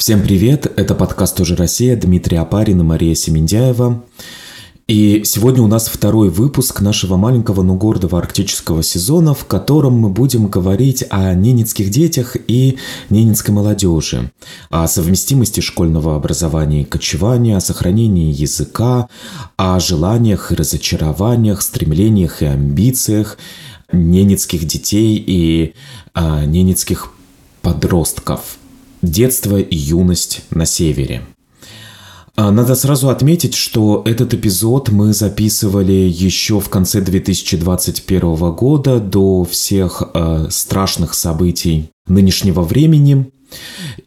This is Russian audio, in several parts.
Всем привет, это подкаст «Тоже Россия», Дмитрий Апарин и Мария Семендяева. И сегодня у нас второй выпуск нашего маленького, но гордого арктического сезона, в котором мы будем говорить о ненецких детях и ненецкой молодежи, о совместимости школьного образования и кочевания, о сохранении языка, о желаниях и разочарованиях, стремлениях и амбициях ненецких детей и а, ненецких подростков. Детство и юность на севере. А, надо сразу отметить, что этот эпизод мы записывали еще в конце 2021 года, до всех э, страшных событий нынешнего времени.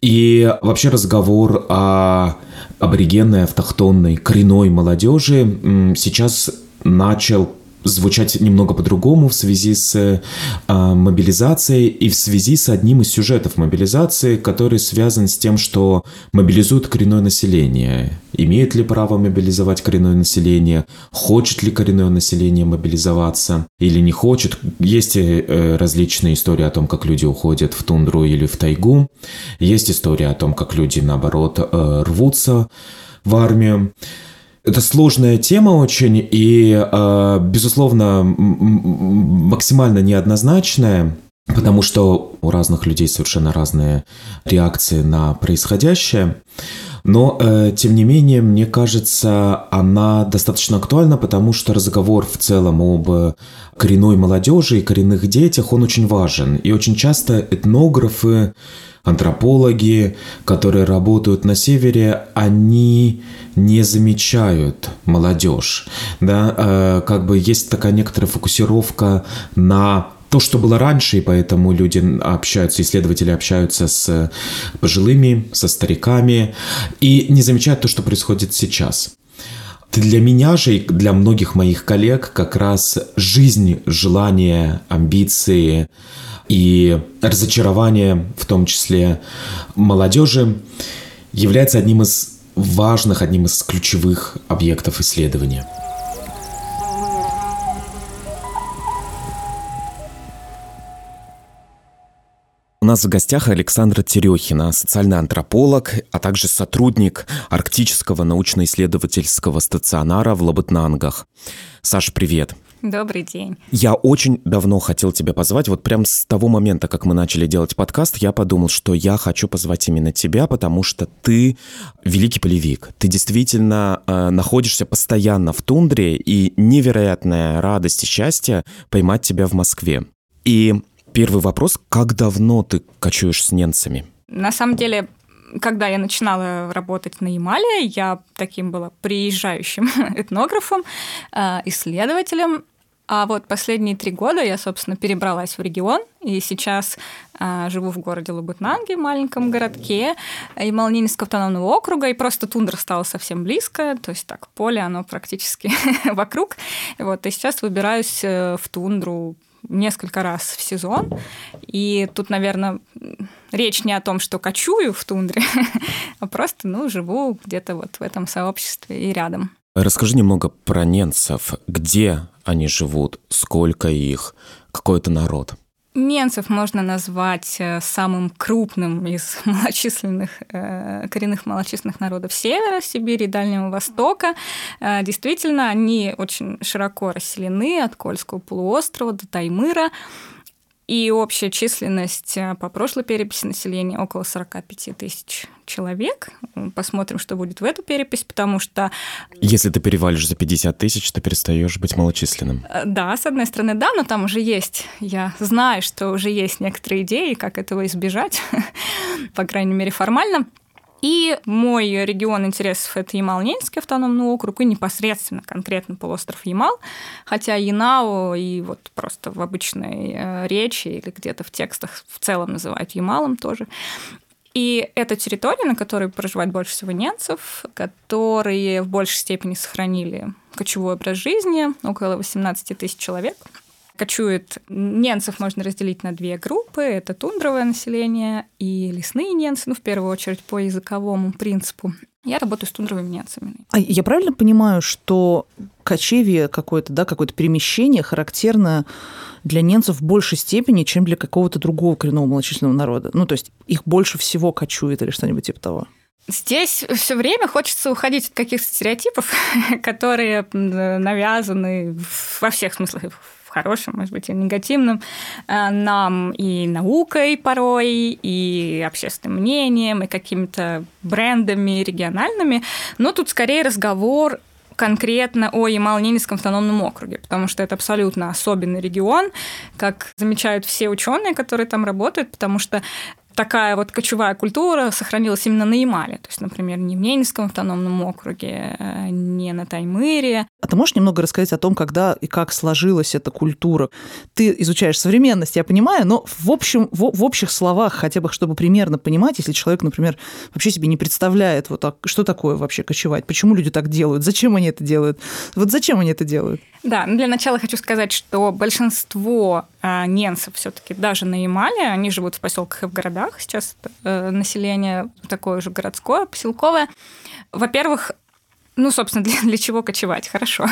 И вообще разговор о аборигенной, автохтонной, коренной молодежи сейчас начал звучать немного по-другому в связи с э, мобилизацией и в связи с одним из сюжетов мобилизации, который связан с тем, что мобилизуют коренное население. Имеет ли право мобилизовать коренное население? Хочет ли коренное население мобилизоваться или не хочет? Есть э, различные истории о том, как люди уходят в тундру или в тайгу. Есть история о том, как люди, наоборот, э, рвутся в армию. Это сложная тема очень и, э, безусловно, максимально неоднозначная. Потому что у разных людей совершенно разные реакции на происходящее. Но, э, тем не менее, мне кажется, она достаточно актуальна, потому что разговор в целом об коренной молодежи и коренных детях, он очень важен. И очень часто этнографы антропологи, которые работают на севере, они не замечают молодежь. Да? Э, как бы есть такая некоторая фокусировка на то, что было раньше, и поэтому люди общаются, исследователи общаются с пожилыми, со стариками, и не замечают то, что происходит сейчас. Для меня же и для многих моих коллег как раз жизнь, желание, амбиции, и разочарование, в том числе молодежи, является одним из важных, одним из ключевых объектов исследования. У нас в гостях Александра Терехина, социальный антрополог, а также сотрудник Арктического научно-исследовательского стационара в Лабытнангах. Саш, привет. Добрый день. Я очень давно хотел тебя позвать. Вот прям с того момента, как мы начали делать подкаст, я подумал, что я хочу позвать именно тебя, потому что ты великий полевик. Ты действительно э, находишься постоянно в тундре, и невероятная радость и счастье поймать тебя в Москве. И первый вопрос, как давно ты кочуешь с ненцами? На самом деле, когда я начинала работать на Ямале, я таким была приезжающим этнографом, э, исследователем, а вот последние три года я, собственно, перебралась в регион, и сейчас а, живу в городе Лабытнанге, маленьком городке, и Малнинского автономного округа, и просто тундра стала совсем близко, то есть так, поле, оно практически вокруг. Вот, и сейчас выбираюсь э, в тундру несколько раз в сезон. И тут, наверное, речь не о том, что кочую в тундре, а просто, ну, живу где-то вот в этом сообществе и рядом. Расскажи немного про ненцев. Где они живут? Сколько их? Какой это народ? Ненцев можно назвать э, самым крупным из малочисленных, э, коренных малочисленных народов Севера, Сибири Дальнего Востока. Э, действительно, они очень широко расселены от Кольского полуострова до Таймыра. И общая численность э, по прошлой переписи населения около 45 тысяч человек. Посмотрим, что будет в эту перепись, потому что... Если ты перевалишь за 50 тысяч, то перестаешь быть малочисленным. Э, да, с одной стороны, да, но там уже есть, я знаю, что уже есть некоторые идеи, как этого избежать, по крайней мере, формально. И мой регион интересов – это Ямал-Ненецкий автономный округ и непосредственно конкретно полуостров Ямал, хотя Янао и вот просто в обычной э, речи или где-то в текстах в целом называют Ямалом тоже. И это территория, на которой проживает больше всего немцев, которые в большей степени сохранили кочевой образ жизни, около 18 тысяч человек – Кочует ненцев можно разделить на две группы. Это тундровое население и лесные ненцы, ну, в первую очередь, по языковому принципу. Я работаю с тундровыми ненцами. А я правильно понимаю, что кочевье какое-то, да, какое-то перемещение характерно для ненцев в большей степени, чем для какого-то другого коренного малочисленного народа? Ну, то есть их больше всего кочует или что-нибудь типа того? Здесь все время хочется уходить от каких-то стереотипов, которые навязаны во всех смыслах, хорошем, может быть, и негативном, э, нам и наукой порой, и общественным мнением, и какими-то брендами региональными. Но тут скорее разговор конкретно о Ямало-Ненецком автономном округе, потому что это абсолютно особенный регион, как замечают все ученые, которые там работают, потому что такая вот кочевая культура сохранилась именно на Ямале. То есть, например, не в Ненецком автономном округе, э, не на Таймыре. А ты можешь немного рассказать о том, когда и как сложилась эта культура? Ты изучаешь современность, я понимаю, но в, общем, в, в общих словах, хотя бы чтобы примерно понимать, если человек, например, вообще себе не представляет, вот так, что такое вообще кочевать, почему люди так делают, зачем они это делают, вот зачем они это делают? Да, ну для начала хочу сказать, что большинство э, ненцев все-таки даже на Ямале, они живут в поселках и в городах. Сейчас э, население такое же городское, поселковое. Во-первых, ну, собственно, для, для чего кочевать? Хорошо.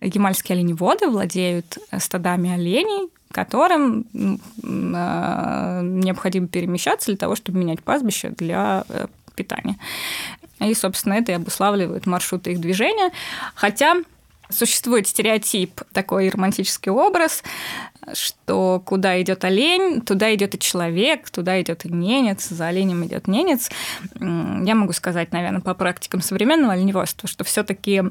Ямальские оленеводы владеют стадами оленей, которым э, необходимо перемещаться для того, чтобы менять пастбище для э, питания. И, собственно, это и обуславливает маршруты их движения. Хотя Существует стереотип, такой романтический образ, что куда идет олень, туда идет и человек, туда идет и ненец, за оленем идет ненец. Я могу сказать, наверное, по практикам современного оленеводства, что все-таки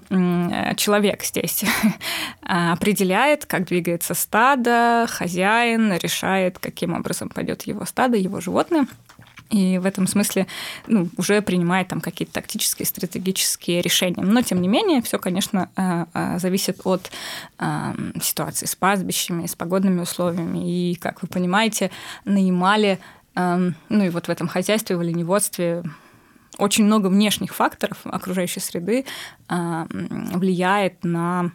человек здесь определяет, как двигается стадо, хозяин решает, каким образом пойдет его стадо, его животные и в этом смысле ну, уже принимает там какие-то тактические, стратегические решения. Но, тем не менее, все, конечно, э, э, зависит от э, ситуации с пастбищами, с погодными условиями. И, как вы понимаете, на Ямале, ну и вот в этом хозяйстве, в оленеводстве очень много внешних факторов окружающей среды влияет на,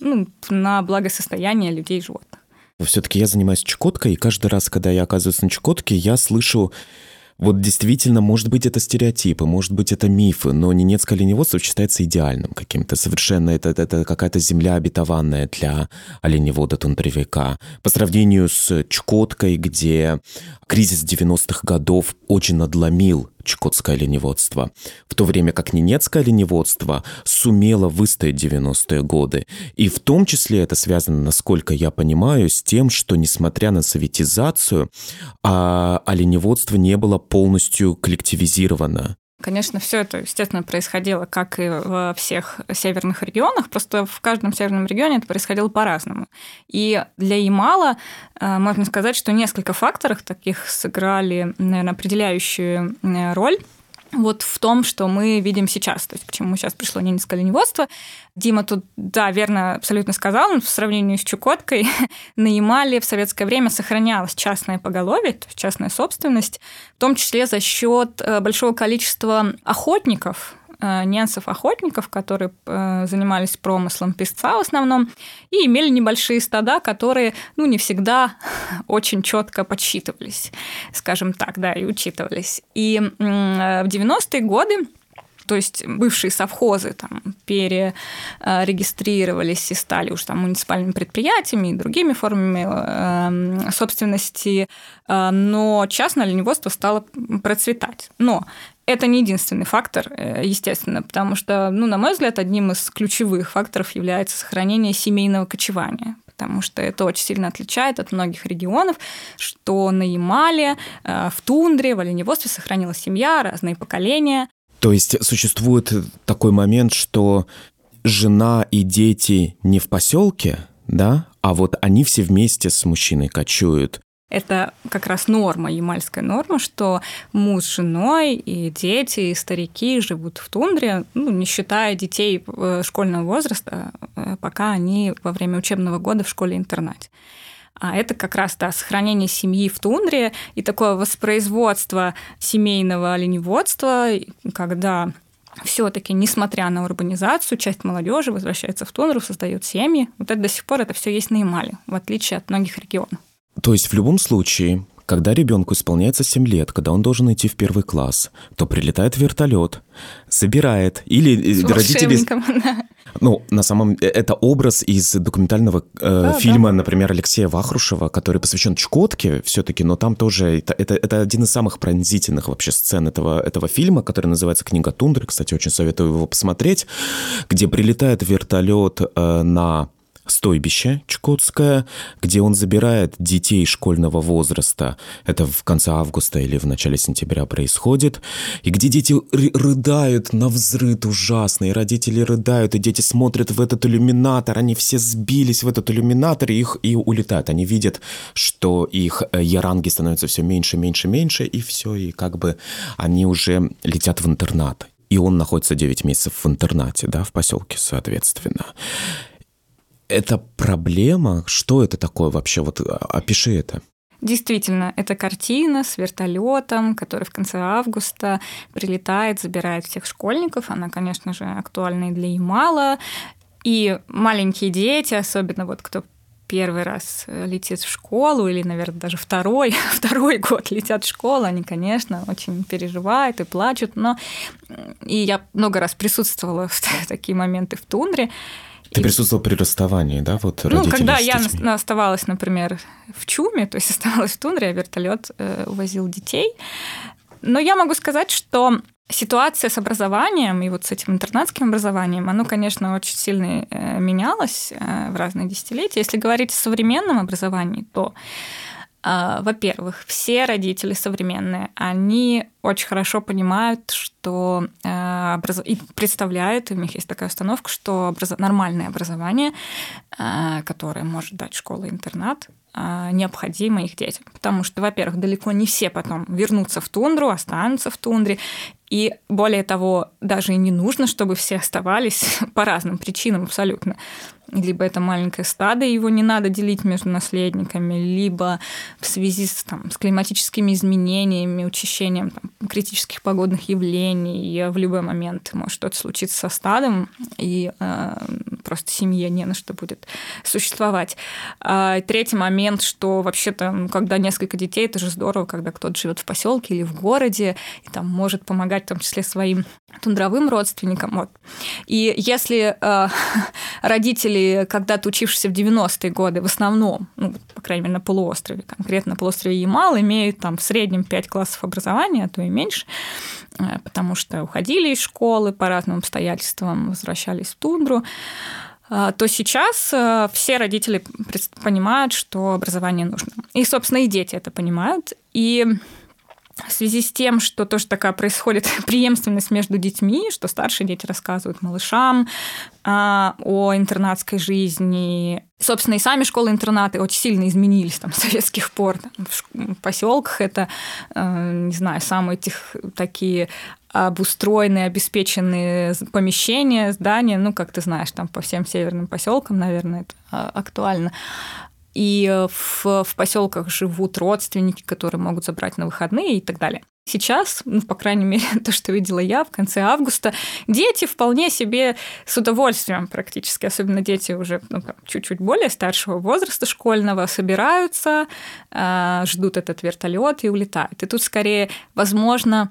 ну, на благосостояние людей и животных. Все-таки я занимаюсь Чукоткой, и каждый раз, когда я оказываюсь на Чукотке, я слышу вот действительно, может быть, это стереотипы, может быть, это мифы, но ненецкое оленеводство считается идеальным каким-то. Совершенно это, это какая-то земля обетованная для оленевода-тундровика. По сравнению с Чукоткой, где кризис 90-х годов очень надломил чукотское оленеводство, в то время как ненецкое оленеводство сумело выстоять 90-е годы. И в том числе это связано, насколько я понимаю, с тем, что несмотря на советизацию, а оленеводство не было полностью коллективизировано. Конечно, все это, естественно, происходило, как и во всех северных регионах, просто в каждом северном регионе это происходило по-разному. И для Ямала э, можно сказать, что несколько факторов таких сыграли, наверное, определяющую э, роль вот в том, что мы видим сейчас, то есть к чему сейчас пришло ненецкое оленеводство. Дима тут, да, верно абсолютно сказал, в сравнении с Чукоткой на Ямале в советское время сохранялось частное поголовье, то есть частная собственность, в том числе за счет э, большого количества охотников, ненцев-охотников, которые э, занимались промыслом песца в основном, и имели небольшие стада, которые, ну, не всегда очень четко подсчитывались, скажем так, да, и учитывались. И в 90-е годы то есть бывшие совхозы там перерегистрировались и стали уж там муниципальными предприятиями и другими формами э, собственности, но частное оленеводство стало процветать. Но это не единственный фактор, э, естественно, потому что, ну, на мой взгляд, одним из ключевых факторов является сохранение семейного кочевания потому что это очень сильно отличает от многих регионов, что на Ямале, э, в тундре, в оленеводстве сохранилась семья, разные поколения. То есть существует такой момент, что жена и дети не в поселке, да, а вот они все вместе с мужчиной кочуют это как раз норма, ямальская норма, что муж с женой и дети, и старики живут в тундре, ну, не считая детей э, школьного возраста, э, пока они во время учебного года в школе-интернате. А это как раз да, сохранение семьи в тундре и такое воспроизводство семейного оленеводства, когда все-таки, несмотря на урбанизацию, часть молодежи возвращается в тундру, создает семьи. Вот это до сих пор это все есть на Ямале, в отличие от многих регионов. То есть в любом случае, когда ребенку исполняется 7 лет, когда он должен идти в первый класс, то прилетает вертолет, собирает, или С родители... да. Ну, на самом это образ из документального э, Да, фильма, да. например, Алексея Вахрушева, который посвящен Чукотке все-таки, но там тоже это, это, это один из самых пронзительных вообще сцен этого, этого фильма, который называется «Книга тундры». Кстати, очень советую его посмотреть, где прилетает вертолет э, на стойбище Чукотское, где он забирает детей школьного возраста. Это в конце августа или в начале сентября происходит. И где дети ры- рыдают на взрыд ужасно, и родители рыдают, и дети смотрят в этот иллюминатор, они все сбились в этот иллюминатор, и их и улетают. Они видят, что их э, яранги становятся все меньше, меньше, меньше, и все, и как бы они уже летят в интернат. И он находится 9 месяцев в интернате, да, в поселке, соответственно это проблема? Что это такое вообще? Вот а, опиши это. Действительно, это картина с вертолетом, который в конце августа прилетает, забирает всех школьников. Она, конечно же, актуальна и для Ямала. И маленькие дети, особенно вот кто первый раз летит в школу или, наверное, даже второй, второй год летят в школу, они, конечно, очень переживают и плачут, но и я много раз присутствовала в такие моменты в тундре, ты присутствовал при расставании, да, вот Ну, когда я оставалась, например, в Чуме, то есть оставалась в тундре, а вертолет э, увозил детей. Но я могу сказать, что ситуация с образованием и вот с этим интернатским образованием, оно, конечно, очень сильно э, менялось э, в разные десятилетия. Если говорить о современном образовании, то во-первых, все родители современные, они очень хорошо понимают, что э, образ... и представляют, у них есть такая установка, что образ... нормальное образование, э, которое может дать школа-интернат, э, необходимо их детям. Потому что, во-первых, далеко не все потом вернутся в тундру, останутся в тундре, и более того, даже и не нужно, чтобы все оставались по разным причинам абсолютно. Либо это маленькое стадо, его не надо делить между наследниками, либо в связи с, там, с климатическими изменениями, учащением там, критических погодных явлений, в любой момент может что-то случиться со стадом, и э, просто семье не на что будет существовать. А, третий момент, что вообще-то, ну, когда несколько детей, это же здорово, когда кто-то живет в поселке или в городе, и там может помогать в том числе своим тундровым родственникам. Вот. И если э, родители, когда-то учившиеся в 90-е годы, в основном, ну, по крайней мере, на полуострове, конкретно на полуострове Ямал, имеют там в среднем 5 классов образования, а то и меньше, э, потому что уходили из школы по разным обстоятельствам, возвращались в тундру, э, то сейчас э, все родители понимают, что образование нужно. И, собственно, и дети это понимают. И в связи с тем, что тоже такая происходит преемственность между детьми, что старшие дети рассказывают малышам а, о интернатской жизни. Собственно, и сами школы-интернаты очень сильно изменились там, с советских пор. Там, в поселках это, э, не знаю, самые этих такие обустроенные, обеспеченные помещения, здания, ну, как ты знаешь, там по всем северным поселкам, наверное, это а, актуально и в, в поселках живут родственники, которые могут забрать на выходные и так далее. Сейчас, ну, по крайней мере, то, что видела я в конце августа, дети вполне себе с удовольствием практически, особенно дети уже ну, чуть-чуть более старшего возраста школьного, собираются, э, ждут этот вертолет и улетают. И тут скорее, возможно,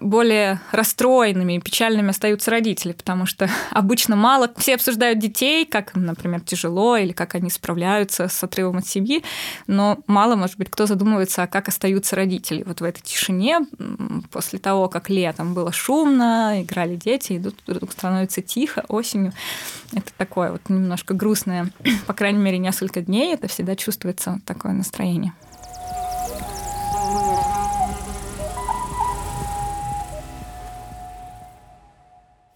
более расстроенными и печальными остаются родители, потому что обычно мало все обсуждают детей, как им, например, тяжело или как они справляются с отрывом от семьи, но мало, может быть, кто задумывается, а как остаются родители вот в этой тишине после того, как летом было шумно, играли дети, и тут вдруг становится тихо осенью. Это такое вот немножко грустное, по крайней мере, несколько дней это всегда чувствуется такое настроение.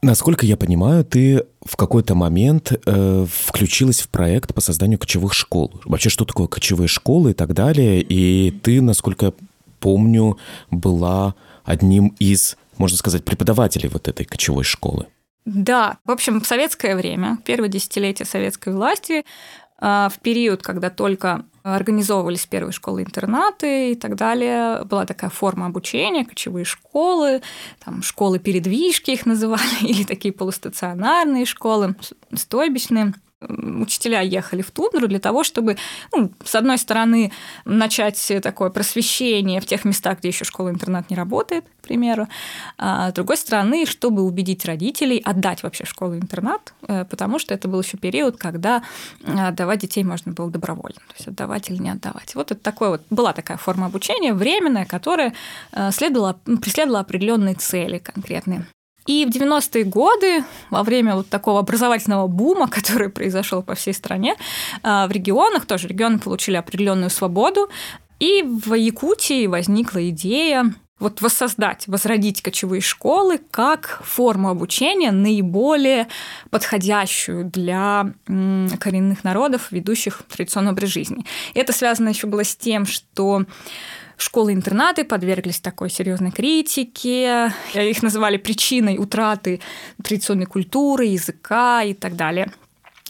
Насколько я понимаю, ты в какой-то момент э, включилась в проект по созданию кочевых школ. Вообще, что такое кочевые школы и так далее. И ты, насколько я помню, была одним из, можно сказать, преподавателей вот этой кочевой школы. Да, в общем, в советское время, первое десятилетие советской власти, в период, когда только организовывались первые школы-интернаты и так далее. Была такая форма обучения, кочевые школы, там школы-передвижки их называли, или такие полустационарные школы, стойбищные. Учителя ехали в тундру для того, чтобы, ну, с одной стороны, начать такое просвещение в тех местах, где еще школа-интернат не работает, к примеру, а с другой стороны, чтобы убедить родителей отдать вообще школу-интернат, э, потому что это был еще период, когда отдавать детей можно было добровольно, то есть отдавать или не отдавать. Вот это такое вот была такая форма обучения временная, которая э, следовала, преследовала определенные цели конкретные. И в 90-е годы, во время вот такого образовательного бума, который произошел по всей стране, а, в регионах, тоже регионы получили определенную свободу, и в Якутии возникла идея вот воссоздать, возродить кочевые школы как форму обучения наиболее подходящую для коренных народов, ведущих традиционный образ жизни. И это связано еще было с тем, что Школы-интернаты подверглись такой серьезной критике. Их называли причиной утраты традиционной культуры, языка и так далее.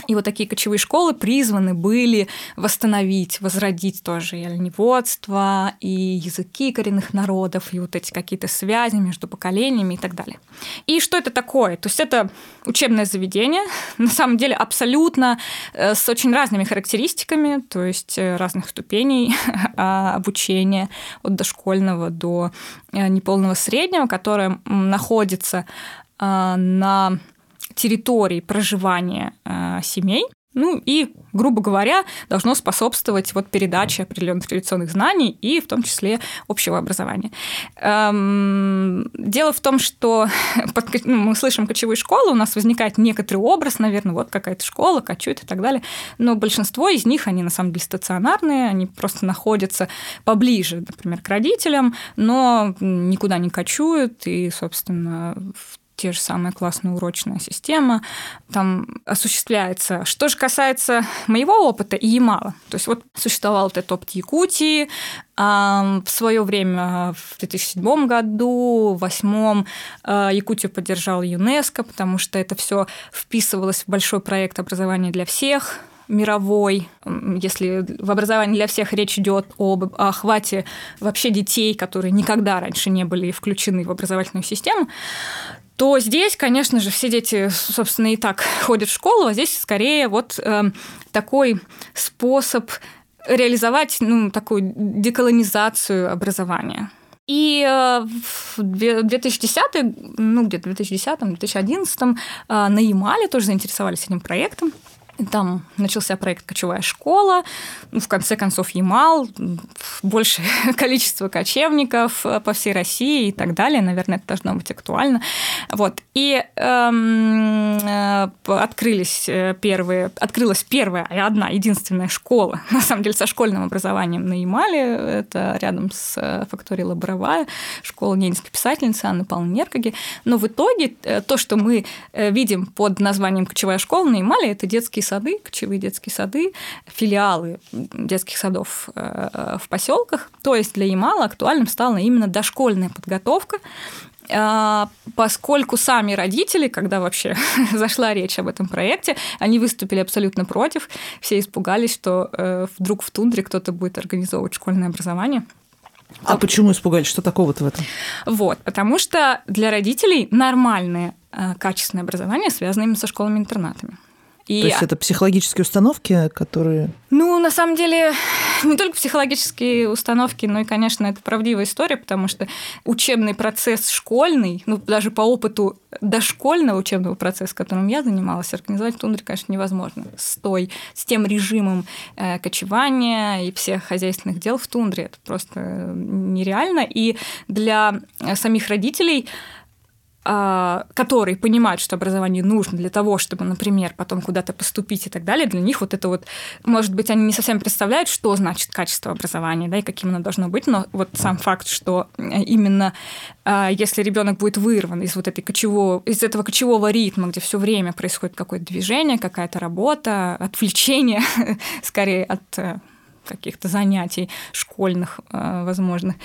И вот такие кочевые школы призваны были восстановить, возродить тоже и оленеводство, и языки коренных народов, и вот эти какие-то связи между поколениями и так далее. И что это такое? То есть это учебное заведение, на самом деле абсолютно э, с очень разными характеристиками, то есть э, разных ступеней а, обучения от дошкольного до э, неполного среднего, которое находится а, на территорий проживания э, семей. Ну и, грубо говоря, должно способствовать вот передаче определенных традиционных знаний и в том числе общего образования. Эм, дело в том, что под, ну, мы слышим кочевые школы, у нас возникает некоторый образ, наверное, вот какая-то школа, кочует и так далее, но большинство из них, они на самом деле стационарные, они просто находятся поближе, например, к родителям, но никуда не кочуют, и, собственно, те же самые классная урочная система там осуществляется. Что же касается моего опыта и Ямала, то есть вот существовал этот опыт Якутии, в свое время, в 2007 году, в 2008 э, Якутию поддержал ЮНЕСКО, потому что это все вписывалось в большой проект образования для всех, мировой, если в образовании для всех речь идет об охвате вообще детей, которые никогда раньше не были включены в образовательную систему, то здесь, конечно же, все дети, собственно, и так ходят в школу, а здесь скорее вот э, такой способ реализовать ну, такую деколонизацию образования. И э, в 2010, ну где-то в 2010-2011 э, на Ямале тоже заинтересовались этим проектом. Там начался проект «Кочевая школа», в конце концов Ямал, большее количество кочевников э, по всей России и так далее. Наверное, это должно быть актуально. Вот. И эм, э, открылись э, первые, открылась первая и одна единственная школа, на самом деле, со школьным образованием на Ямале. Это рядом с факторией Лаборовая, школа ненецкой писательницы Анны Павловны Неркоги. Но в итоге то, что мы видим под названием «Кочевая школа» на Ямале, это детские сады, кочевые детские сады, филиалы детских садов э, в поселках. То есть для Ямала актуальным стала именно дошкольная подготовка, э, поскольку сами родители, когда вообще зашла речь об этом проекте, они выступили абсолютно против, все испугались, что э, вдруг в тундре кто-то будет организовывать школьное образование. А, а почему испугались? Что такого-то в этом? Вот, потому что для родителей нормальное качественное образование связано именно со школами-интернатами. И... То есть это психологические установки, которые... Ну, на самом деле, не только психологические установки, но и, конечно, это правдивая история, потому что учебный процесс школьный, ну, даже по опыту дошкольного учебного процесса, которым я занималась, организовать в тундре, конечно, невозможно. С, той, с тем режимом э, кочевания и всех хозяйственных дел в тундре это просто нереально. И для самих родителей которые понимают, что образование нужно для того, чтобы, например, потом куда-то поступить и так далее, для них вот это вот, может быть, они не совсем представляют, что значит качество образования, да, и каким оно должно быть, но вот сам факт, что э, именно а, если ребенок будет вырван из вот этой кочевого, из этого кочевого ритма, где все время происходит какое-то движение, какая-то работа, отвлечение, скорее от э, каких-то занятий школьных э, возможных,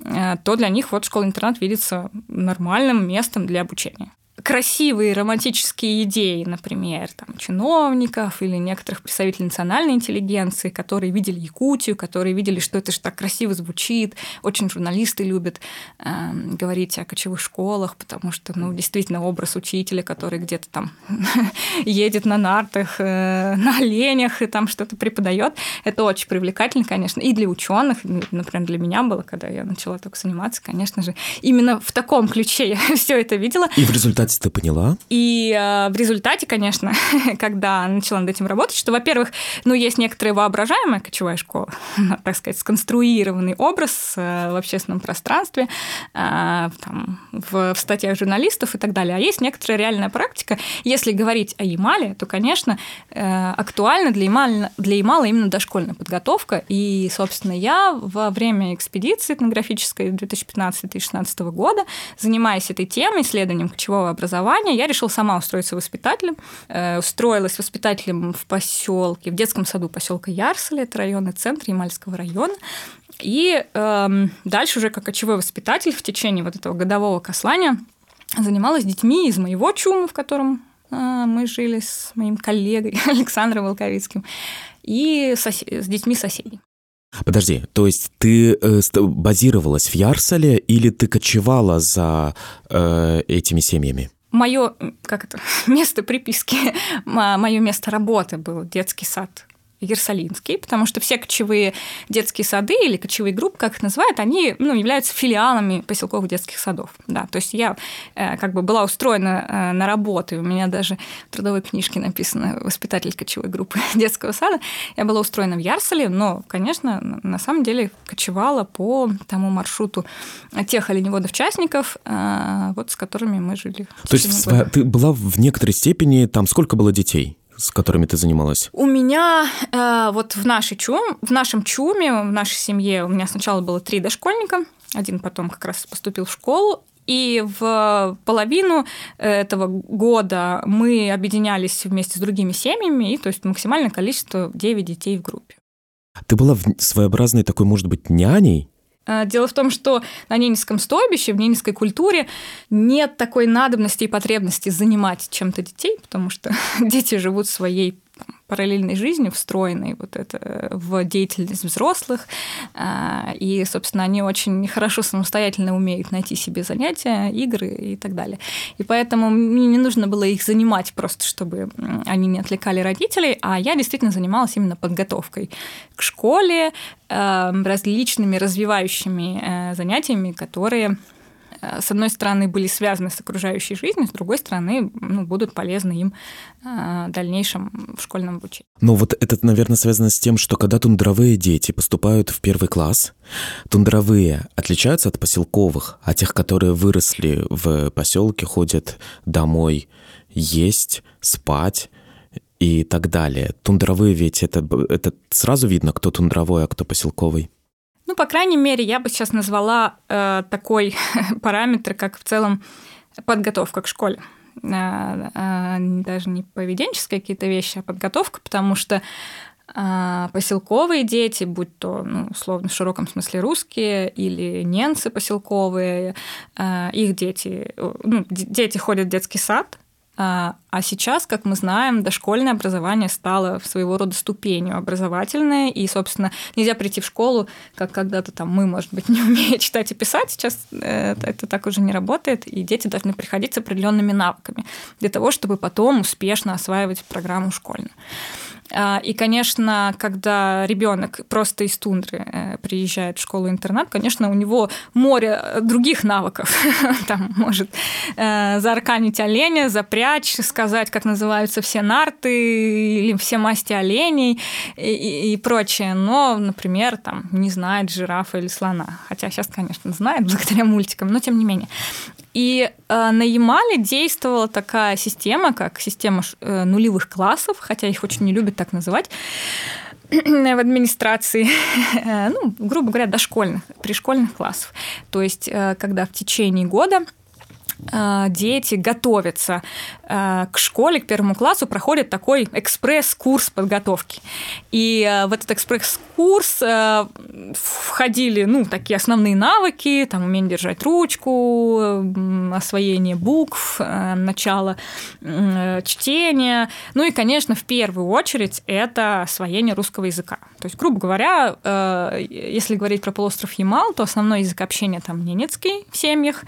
э, то для них вот школа-интернат видится нормальным местом для обучения. Красивые романтические идеи, например, там, чиновников или некоторых представителей национальной интеллигенции, которые видели Якутию, которые видели, что это же так красиво звучит. Очень журналисты любят э, говорить о кочевых школах, потому что, ну, действительно, образ учителя, который где-то там едет на нартах, э, на оленях и там что-то преподает, это очень привлекательно, конечно, и для ученых, например, для меня было, когда я начала только заниматься, конечно же, именно в таком ключе я все это видела. И в результате ты поняла? И э, в результате, конечно, когда начала над этим работать, что, во-первых, ну, есть некоторая воображаемая кочевая школа, так сказать, сконструированный образ э, в общественном пространстве, э, там, в, в статьях журналистов и так далее. А есть некоторая реальная практика. Если говорить о Ямале, то, конечно, э, актуальна для Ямала, для Ямала именно дошкольная подготовка. И, собственно, я во время экспедиции этнографической 2015-2016 года, занимаясь этой темой, исследованием кочевого образования, я решила сама устроиться воспитателем. Э, устроилась воспитателем в поселке, в детском саду поселка Ярсли, это районный центр Ямальского района. И э, дальше уже как кочевой воспитатель в течение вот этого годового кослания занималась детьми из моего чума, в котором э, мы жили с моим коллегой Александром Волковицким, и сос- с детьми соседей. Подожди, то есть ты э, базировалась в Ярсале или ты кочевала за э, этими семьями? Мое, как это, место приписки, мое место работы был детский сад Ерсалинский, потому что все кочевые детские сады или кочевые группы, как их называют, они ну, являются филиалами поселковых детских садов. Да, то есть я э, как бы была устроена э, на работу, у меня даже в трудовой книжке написано «Воспитатель кочевой группы детского сада». Я была устроена в Ярсале, но, конечно, на самом деле кочевала по тому маршруту тех оленеводов-частников, э, вот с которыми мы жили. То есть года. ты была в некоторой степени, там сколько было детей? С которыми ты занималась? У меня э, вот в, нашей чум, в нашем чуме, в нашей семье у меня сначала было три дошкольника, один потом как раз поступил в школу, и в половину этого года мы объединялись вместе с другими семьями, и то есть максимальное количество 9 детей в группе. Ты была своеобразной такой, может быть, няней? Э, дело в том, что на Ненецком стойбище, в ненецкой культуре нет такой надобности и потребности занимать чем-то детей, потому что дети живут своей параллельной жизнью, встроенной вот это в деятельность взрослых. А, и, собственно, они очень хорошо самостоятельно умеют найти себе занятия, игры и так далее. И поэтому мне не нужно было их занимать просто, чтобы они не отвлекали родителей, а я действительно занималась именно подготовкой к школе, э, различными развивающими э, занятиями, которые Э, с одной стороны, были связаны с окружающей жизнью, с другой стороны, ну, будут полезны им э, в дальнейшем в школьном обучении. Ну вот это, наверное, связано с тем, что когда тундровые дети поступают в первый класс, тундровые отличаются от поселковых, а тех, которые выросли в поселке, ходят домой есть, спать, и так далее. Тундровые ведь это, это сразу видно, кто тундровой, а кто поселковый. Ну, по крайней мере, я бы сейчас назвала э, такой параметр, как в целом подготовка к школе. Э, э, даже не поведенческие какие-то вещи, а подготовка, потому что э, поселковые дети, будь то, ну, условно, в широком смысле русские или ненцы поселковые, э, их дети, ну, дети ходят в детский сад, а, а сейчас, как мы знаем, дошкольное образование стало своего рода ступенью образовательное, и, собственно, нельзя прийти в школу, как когда-то там мы, может быть, не умея читать и писать, сейчас это, это так уже не работает, и дети должны приходить с определенными навыками для того, чтобы потом успешно осваивать программу школьную. А, и, конечно, когда ребенок просто из тундры э, приезжает в школу-интернат, конечно, у него море других навыков. Там может э, заарканить оленя, запрячь, сказать, как называются все нарты или все масти оленей и, и прочее. Но, например, там не знает жирафа или слона. Хотя сейчас, конечно, знает благодаря мультикам, но тем не менее. И э, на Ямале действовала такая система, как система э, нулевых классов, хотя их очень не любят так называть в администрации, э, ну, грубо говоря, дошкольных, пришкольных классов. То есть, э, когда в течение года дети готовятся э, к школе, к первому классу, проходят такой экспресс-курс подготовки. И э, в этот экспресс-курс входили, ну, такие основные навыки, там, умение держать ручку, освоение букв, начало э, чтения, ну и, конечно, в первую очередь это освоение русского языка. То есть, грубо говоря, если говорить про полуостров Ямал, то основной язык общения там ненецкий в семьях.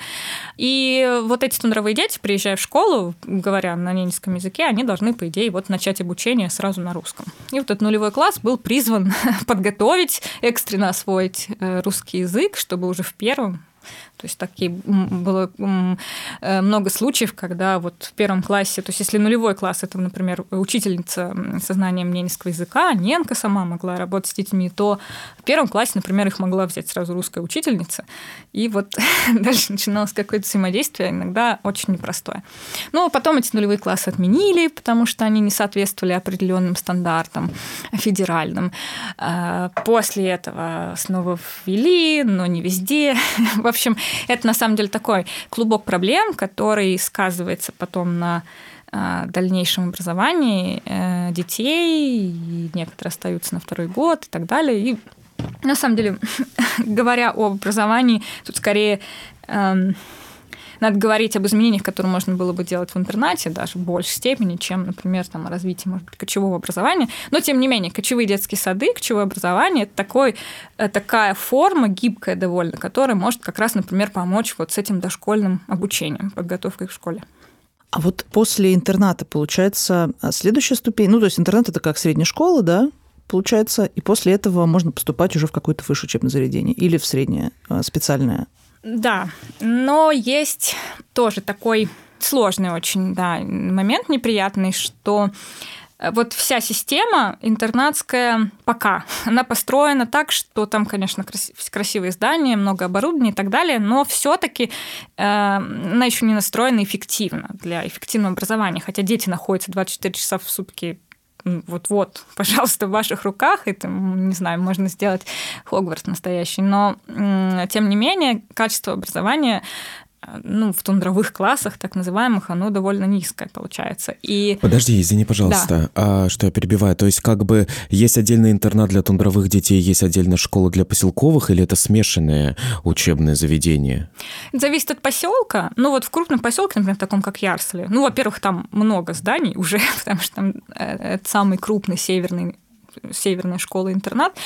И вот эти тундровые дети, приезжая в школу, говоря на ненецком языке, они должны, по идее, вот начать обучение сразу на русском. И вот этот нулевой класс был призван подготовить, экстренно освоить э, русский язык, чтобы уже в первом то есть такие было э, много случаев, когда вот в первом классе, то есть если нулевой класс, это, например, учительница со знанием ненецкого языка, ненка сама могла работать с детьми, то в первом классе, например, их могла взять сразу русская учительница, и вот дальше начиналось какое-то взаимодействие, иногда очень непростое. Но потом эти нулевые классы отменили, потому что они не соответствовали определенным стандартам федеральным. А после этого снова ввели, но не везде. В общем, это на самом деле такой клубок проблем, который сказывается потом на а, дальнейшем образовании э, детей, и некоторые остаются на второй год и так далее. И на самом деле, говоря об образовании, тут скорее эм, надо говорить об изменениях, которые можно было бы делать в интернате, даже в большей степени, чем, например, там, о развитии, может быть, кочевого образования. Но, тем не менее, кочевые детские сады, кочевое образование – это такой, э, такая форма, гибкая довольно, которая может как раз, например, помочь вот с этим дошкольным обучением, подготовкой к школе. А вот после интерната, получается, следующая ступень, ну, то есть интернат – это как средняя школа, да, получается, и после этого можно поступать уже в какое-то высшее учебное заведение или в среднее э, специальное да, но есть тоже такой сложный очень да, момент неприятный, что э, вот вся система интернатская пока, она построена так, что там, конечно, красивые здания, много оборудования и так далее, но все-таки э, она еще не настроена эффективно для эффективного образования, хотя дети находятся 24 часа в сутки вот-вот, пожалуйста, в ваших руках, это, не знаю, можно сделать Хогвартс настоящий, но, тем не менее, качество образования ну, в тундровых классах, так называемых, оно довольно низкое получается. И... Подожди, извини, пожалуйста, да. а, что я перебиваю. То есть как бы есть отдельный интернат для тундровых детей, есть отдельная школа для поселковых, или это смешанное учебное заведение? Зависит от поселка. Ну вот в крупном поселке, например, таком как Ярсли, ну, во-первых, там много зданий уже, потому что там э, это самый крупный северный северная школа-интернат,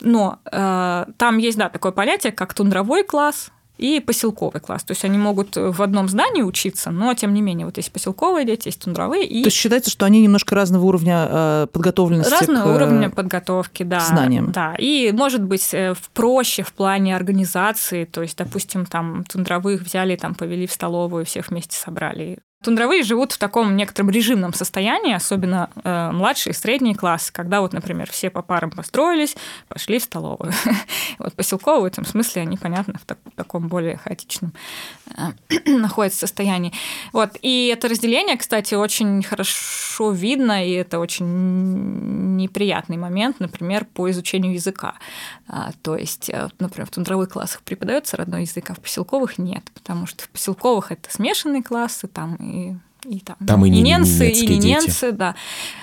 но э, там есть, да, такое понятие, как тундровой класс, и поселковый класс. То есть они могут в одном здании учиться, но тем не менее вот есть поселковые дети, есть тундровые. И... То есть считается, что они немножко разного уровня э, подготовленности Разного к... уровня подготовки, да. знаниям. Да, и может быть э, проще в плане организации, то есть, допустим, там тундровых взяли, там повели в столовую, всех вместе собрали. Тундровые живут в таком некотором режимном состоянии, особенно э, младшие и средние классы, когда вот, например, все по парам построились, пошли в столовую. вот поселковые в этом смысле они, понятно, в таком более хаотичном э, находятся состоянии. Вот. И это разделение, кстати, очень хорошо видно, и это очень неприятный момент, например, по изучению языка. А, то есть, э, например, в тундровых классах преподается родной язык, а в поселковых нет, потому что в поселковых это смешанные классы, там и и там, там и, и ненцы, и не ненцы, да.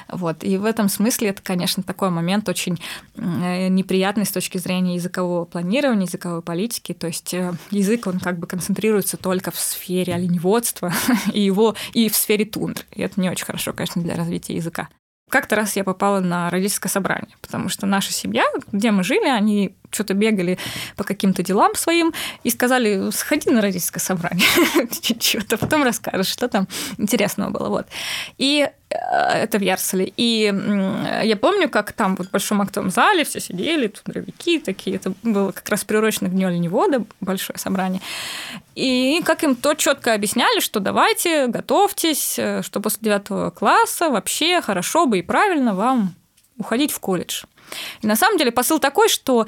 Вот. И в этом смысле это, конечно, такой момент очень э, неприятный с точки зрения языкового планирования, языковой политики. То есть э, язык, он как бы концентрируется только в сфере оленеводства и его и в сфере тундры. И это не очень хорошо, конечно, для развития языка. Как-то раз я попала на родительское собрание, потому что наша семья, где мы жили, они что-то бегали по каким-то делам своим и сказали, сходи на родительское собрание, что-то потом расскажешь, что там интересного было. Вот. И э, это в Ярселе. И я помню, как там вот в большом актовом зале все сидели, тут дровики такие, это было как раз приурочено к Дню оленевода, большое собрание. И как им то четко объясняли, что давайте, готовьтесь, э, что после девятого класса вообще хорошо бы и правильно вам уходить в колледж. И на самом деле посыл такой, что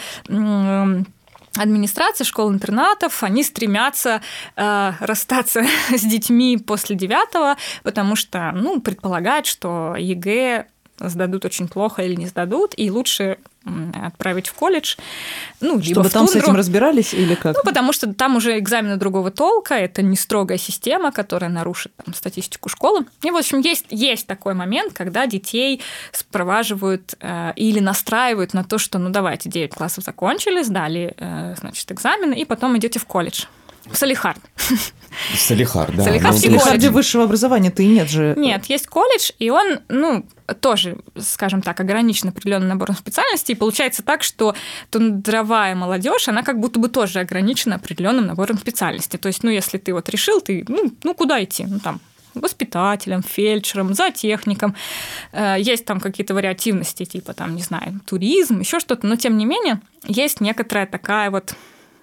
администрация школ-интернатов, они стремятся э, расстаться с детьми после девятого, потому что, ну, предполагают, что ЕГЭ сдадут очень плохо или не сдадут, и лучше отправить в колледж. Ну, либо Чтобы там с этим разбирались или как? Ну, потому что там уже экзамены другого толка, это не строгая система, которая нарушит там, статистику школы. И, в общем, есть, есть такой момент, когда детей спроваживают э, или настраивают на то, что, ну, давайте, 9 классов закончили, сдали, э, значит, экзамены, и потом идете в колледж. Салихард. Салихард, да. Салихард, ну, в Салихарде высшего образования-то и нет же. Нет, есть колледж, и он, ну, тоже, скажем так, ограничен определенным набором специальностей. И получается так, что тундровая молодежь, она как будто бы тоже ограничена определенным набором специальностей. То есть, ну, если ты вот решил, ты, ну, ну куда идти? Ну, там, воспитателем, фельдшером, зоотехником. Э, есть там какие-то вариативности, типа там, не знаю, туризм, еще что-то, но тем не менее есть некоторая такая вот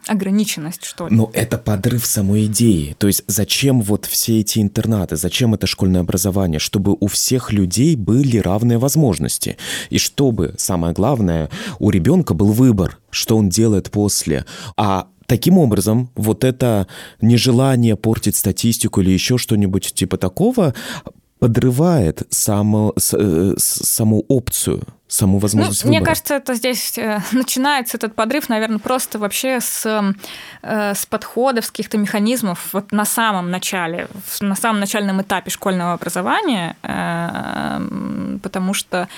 ограниченность, что ли. Но это подрыв самой идеи. То есть зачем вот все эти интернаты, зачем это школьное образование? Чтобы у всех людей были равные возможности. И чтобы, самое главное, у ребенка был выбор, что он делает после. А Таким образом, вот это нежелание портить статистику или еще что-нибудь типа такого подрывает саму, э, саму опцию саму возможность ну, выбора. Мне кажется, это здесь э, начинается этот подрыв, наверное, просто вообще с, э, с подходов, с каких-то механизмов вот на самом начале, на самом начальном этапе школьного образования, э, потому что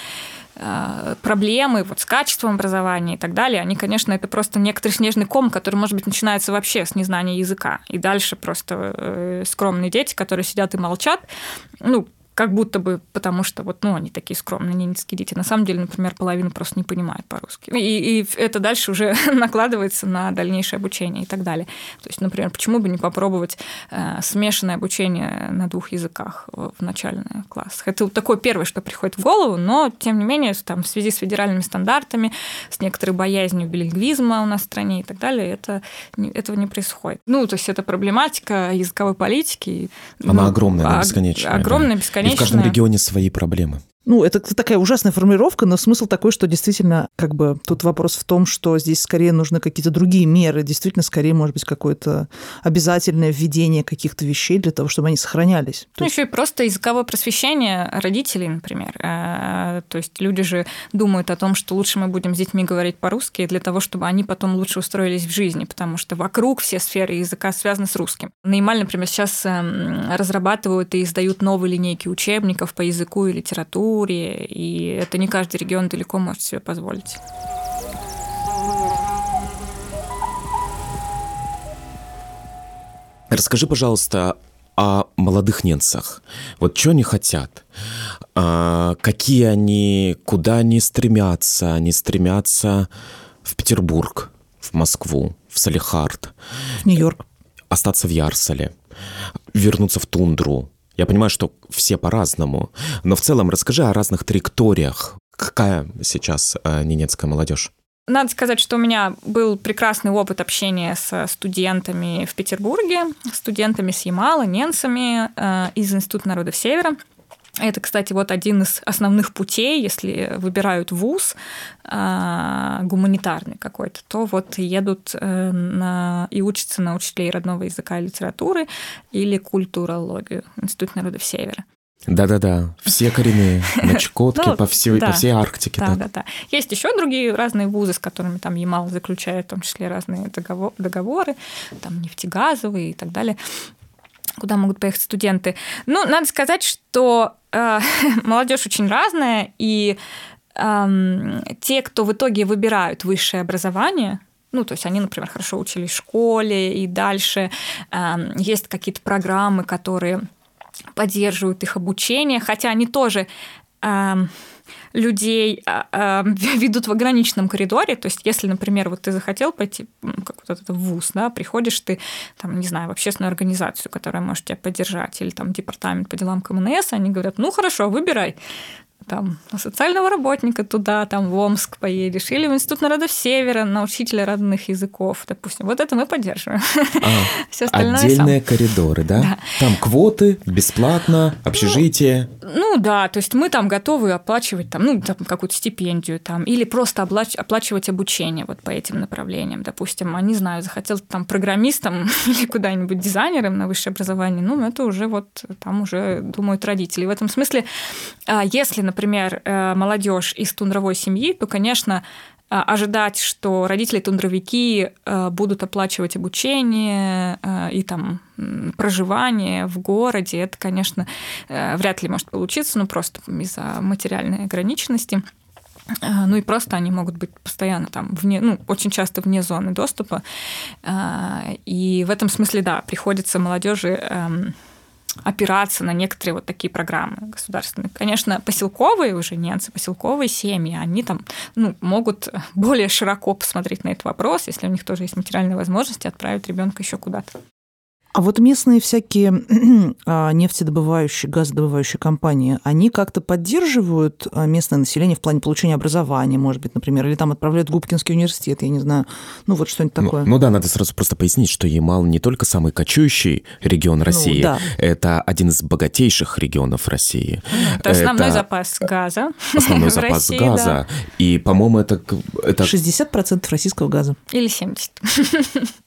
проблемы вот с качеством образования и так далее, они, конечно, это просто некоторый снежный ком, который, может быть, начинается вообще с незнания языка. И дальше просто скромные дети, которые сидят и молчат, ну, как будто бы потому что вот, ну, они такие скромные, ненецкие дети. На самом деле, например, половина просто не понимает по-русски. И, и это дальше уже накладывается на дальнейшее обучение и так далее. То есть, например, почему бы не попробовать э, смешанное обучение на двух языках в начальных классах? Это вот такое первое, что приходит в голову, но, тем не менее, там, в связи с федеральными стандартами, с некоторой боязнью билингвизма у нас в стране и так далее, это, этого не происходит. Ну, то есть, это проблематика языковой политики. Она ну, огромная, бесконечная. Огромная, бесконечная и в каждом регионе свои проблемы. Ну, это такая ужасная формулировка, но смысл такой, что действительно, как бы, тут вопрос в том, что здесь скорее нужны какие-то другие меры, действительно, скорее, может быть, какое-то обязательное введение каких-то вещей для того, чтобы они сохранялись. Ну, еще и просто языковое просвещение родителей, например. Э, то есть люди же думают о том, что лучше мы будем с детьми говорить по-русски для того, чтобы они потом лучше устроились в жизни, потому что вокруг все сферы языка связаны с русским. Неймаль, например, сейчас эм, разрабатывают и издают новые линейки учебников по языку и литературе, культуре, и это не каждый регион далеко может себе позволить. Расскажи, пожалуйста, о молодых немцах. Вот что они хотят? А, какие они, куда они стремятся? Они стремятся в Петербург, в Москву, в Салихард. В Нью-Йорк. Остаться в Ярсале, вернуться в тундру, я понимаю, что все по-разному, но в целом расскажи о разных траекториях. Какая сейчас э, ненецкая молодежь? Надо сказать, что у меня был прекрасный опыт общения с студентами в Петербурге, студентами с Ямала, ненцами э, из Института народов Севера. Это, кстати, вот один из основных путей, если выбирают вуз э, гуманитарный какой-то, то вот едут э, на, и учатся на учителей родного языка и литературы или культурологию Институт народов Севера. Да-да-да, все коренные, на Чукотке, ну, по, всей, да, по всей Арктике. Да, да, да. Есть еще другие разные вузы, с которыми там Ямал заключает, в том числе разные договоры, там нефтегазовые и так далее куда могут поехать студенты. Ну, надо сказать, что молодежь очень разная, и э, те, кто в итоге выбирают высшее образование, ну, то есть они, например, хорошо учились в школе, и дальше э, есть какие-то программы, которые поддерживают их обучение, хотя они тоже э, людей э, ведут в ограниченном коридоре. То есть, если, например, вот ты захотел пойти как вот этот вуз, да, приходишь ты, там, не знаю, в общественную организацию, которая может тебя поддержать, или там департамент по делам КМНС, они говорят, ну хорошо, выбирай там, на социального работника туда, там, в Омск поедешь, или в Институт народов Севера на учителя родных языков, допустим. Вот это мы поддерживаем. А, Все остальное Отдельные сам. коридоры, да? да? Там квоты, бесплатно, общежитие. Ну, Ну да, то есть мы там готовы оплачивать там, ну, там, какую-то стипендию там, или просто оплачивать обучение вот по этим направлениям. Допустим, а не знаю, захотел там программистом или куда-нибудь дизайнером на высшее образование, ну, это уже вот там уже думают родители. В этом смысле, а, если, например, э, молодежь из тундровой семьи, то, конечно, а, ожидать, что родители-тундровики э, будут оплачивать обучение э, и там проживание в городе, это, конечно, э, вряд ли может получиться, ну просто из-за материальной ограниченности. Ну и просто они могут быть постоянно там вне, ну, очень часто вне зоны доступа. И в этом смысле, да, приходится молодежи эм, опираться на некоторые вот такие программы государственные. Конечно, поселковые уже немцы, поселковые семьи, они там ну, могут более широко посмотреть на этот вопрос, если у них тоже есть материальные возможности отправить ребенка еще куда-то. А вот местные всякие а, нефтедобывающие, газодобывающие компании, они как-то поддерживают а, местное население в плане получения образования, может быть, например, или там отправляют в Губкинский университет, я не знаю, ну вот что-нибудь ну, такое. Ну, ну да, надо сразу просто пояснить, что Ямал не только самый кочующий регион ну России, ну, да. это один из богатейших регионов России. Это основной это запас газа. Основной запас России, газа. Да. И, по-моему, это, это... 60% российского газа. Или 70%.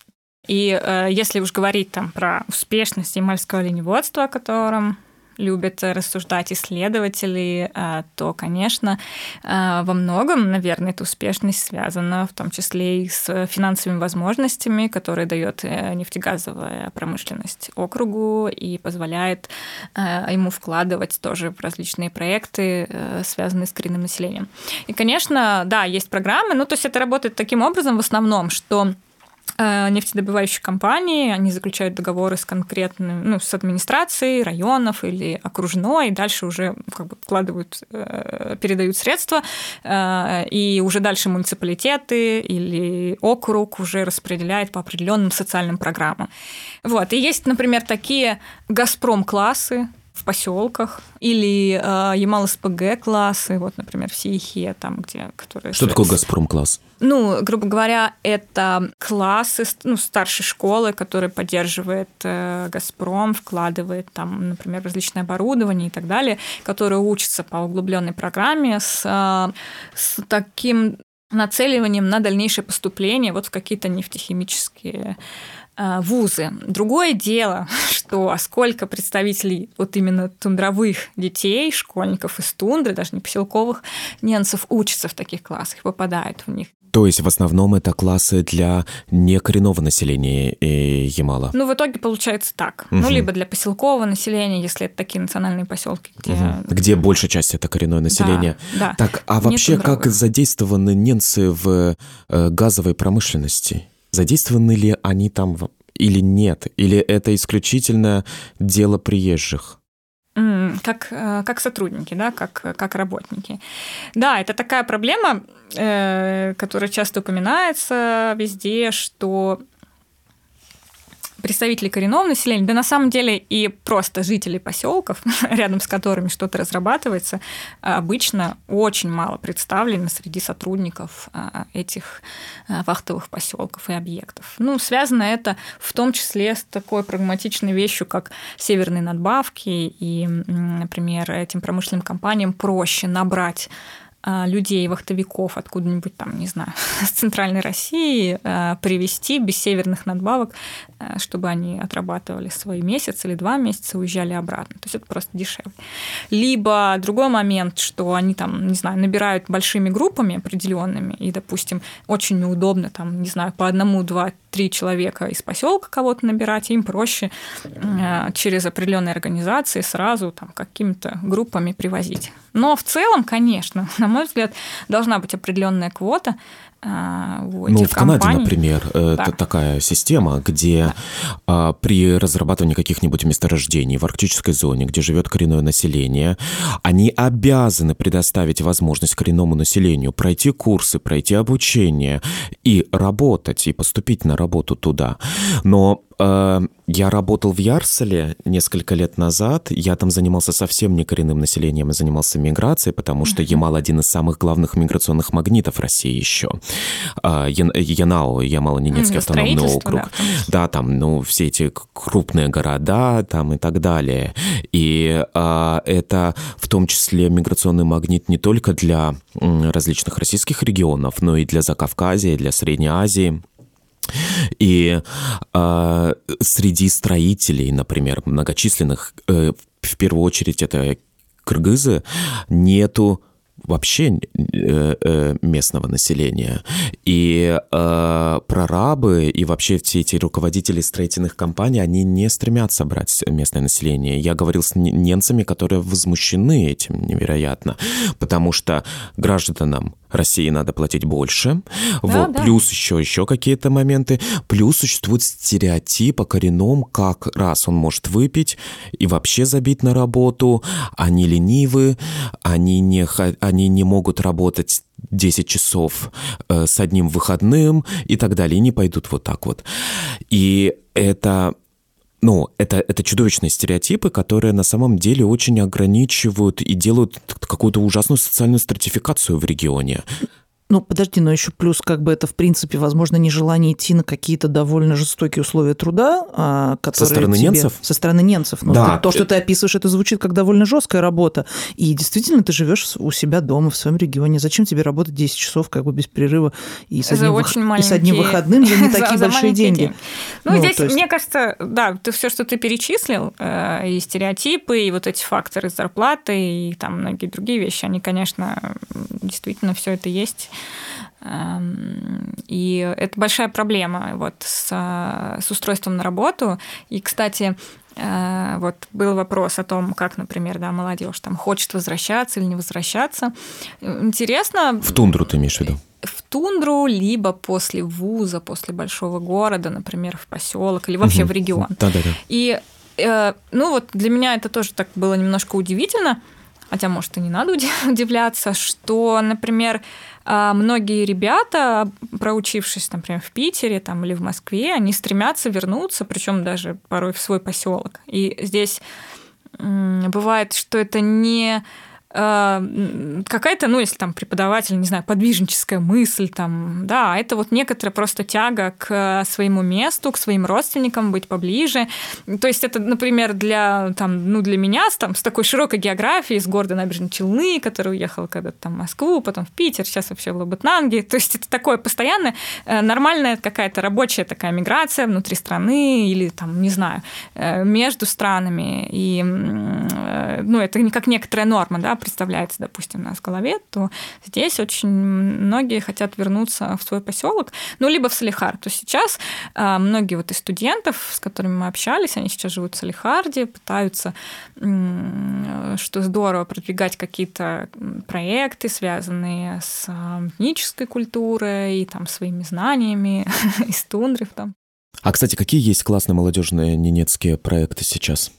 И э, если уж говорить там про успешность ямальского оленеводства, о котором любят рассуждать исследователи, э, то, конечно, э, во многом, наверное, эта успешность связана в том числе и с финансовыми возможностями, которые дает э, нефтегазовая промышленность округу и позволяет ему вкладывать тоже в различные проекты, связанные с коренным населением. И, конечно, да, есть программы, ну, то есть это работает таким образом в основном, что нефтедобывающие компании, они заключают договоры с конкретным, ну, с администрацией районов или окружной, и дальше уже как бы вкладывают, э, передают средства, э, и уже дальше муниципалитеты или округ уже распределяет по определенным социальным программам. Вот. И есть, например, такие «Газпром-классы», поселках или э, Ямал-СПГ классы, вот, например, в Сиихе, там, где... Которые Что такое «Газпром-класс»? Ну, грубо говоря, это классы ну, старшей школы, которые поддерживает э, «Газпром», вкладывает там, например, различное оборудование и так далее, которые учатся по углубленной программе с, э, с таким нацеливанием на дальнейшее поступление вот в какие-то нефтехимические вузы. Другое дело, что а сколько представителей вот именно тундровых детей, школьников из тундры, даже не поселковых немцев, учатся в таких классах, попадают в них. То есть в основном это классы для некоренного населения э, Ямала? Ну, в итоге получается так. Угу. Ну, либо для поселкового населения, если это такие национальные поселки, где... Угу. Где большая часть это коренное население. Да, да. Так, а вообще как задействованы немцы в э, газовой промышленности? Задействованы ли они там или нет? Или это исключительно дело приезжих? как, э, как сотрудники, да, как, как работники. Да, это такая проблема, э, которая часто упоминается везде, что представителей коренного населения, да на самом деле и просто жителей поселков, рядом с которыми что-то разрабатывается, обычно очень мало представлены среди сотрудников а, этих а, вахтовых поселков и объектов. Ну, связано это в том числе с такой прагматичной вещью, как северные надбавки, и, например, этим промышленным компаниям проще набрать людей, вахтовиков откуда-нибудь там, не знаю, с центральной России а, привести без северных надбавок, а, чтобы они отрабатывали свой месяц или два месяца, уезжали обратно. То есть это просто дешевле. Либо другой момент, что они там, не знаю, набирают большими группами определенными, и, допустим, очень неудобно там, не знаю, по одному, два, три человека из поселка кого-то набирать, им проще через определенные организации сразу там какими-то группами привозить. Но в целом, конечно, на мой взгляд, должна быть определенная квота а, у ну, в компаний. Канаде, например, да. это такая система, где да. при разрабатывании каких-нибудь месторождений в арктической зоне, где живет коренное население, они обязаны предоставить возможность коренному населению пройти курсы, пройти обучение и работать, и поступить на работу туда. Но э, я работал в Ярселе несколько лет назад. Я там занимался совсем не коренным населением, я занимался миграцией, потому что Ямал один из самых главных миграционных магнитов России еще. Э, Янау, Ямало-Ненецкий автономный округ. Да, да, там, ну, все эти крупные города там и так далее. И э, это в том числе миграционный магнит не только для различных российских регионов, но и для Закавказья, и для Средней Азии. И э, среди строителей, например, многочисленных, э, в первую очередь это кыргызы, нету вообще э, э, местного населения. И э, прорабы и вообще все эти руководители строительных компаний, они не стремятся брать местное население. Я говорил с немцами, которые возмущены этим невероятно, потому что гражданам России надо платить больше, да, вот, да. плюс еще, еще какие-то моменты, плюс существует стереотип о коренном, как раз он может выпить и вообще забить на работу, они ленивы, они не, они не могут работать 10 часов э, с одним выходным и так далее, и не пойдут вот так вот. И это ну, это, это чудовищные стереотипы, которые на самом деле очень ограничивают и делают какую-то ужасную социальную стратификацию в регионе. Ну, подожди, но еще плюс, как бы это, в принципе, возможно, нежелание идти на какие-то довольно жестокие условия труда, а, которые Со стороны тебе... немцев? Со стороны немцев. Ну, да. То, что ты описываешь, это звучит как довольно жесткая работа. И действительно, ты живешь у себя дома, в своем регионе. Зачем тебе работать 10 часов как бы без перерыва и с, одним, очень вы... и с одним выходным за не такие за, большие деньги? деньги? Ну, ну здесь, есть... мне кажется, да, ты все, что ты перечислил, э, и стереотипы, и вот эти факторы зарплаты, и там многие другие вещи, они, конечно, действительно все это есть. Эм, и это большая проблема вот с, с устройством на работу. И, кстати, э, вот был вопрос о том, как, например, да, молодежь там хочет возвращаться или не возвращаться. Интересно. В тундру ты имеешь в виду? В тундру, либо после вуза, после большого города, например, в поселок или вообще угу. в регион. Да, да, да. И э, ну вот для меня это тоже так было немножко удивительно, хотя, может, и не надо удивляться, что, например, а, многие ребята, проучившись, например, в Питере там, или в Москве, они стремятся вернуться, причем даже порой в свой поселок. И здесь бывает, что это не какая-то, ну, если там преподаватель, не знаю, подвижническая мысль, там, да, это вот некоторая просто тяга к своему месту, к своим родственникам, быть поближе. То есть это, например, для, там, ну, для меня там, с такой широкой географией, из города Набережной Челны, который уехал когда-то там в Москву, потом в Питер, сейчас вообще в Лабытнанге. То есть это такое постоянное, э, нормальная какая-то рабочая такая миграция внутри страны или там, не знаю, э, между странами. И, ну, это как некоторая норма, да, представляется, допустим, у нас в голове, то здесь очень многие хотят вернуться в свой поселок, ну, либо в Салихар. То сейчас а, многие вот из студентов, с которыми мы общались, они сейчас живут в Салихарде, пытаются, что здорово, продвигать какие-то проекты, связанные с а, этнической культурой и там своими знаниями из тундры. Там. А, кстати, какие есть классные молодежные ненецкие проекты сейчас?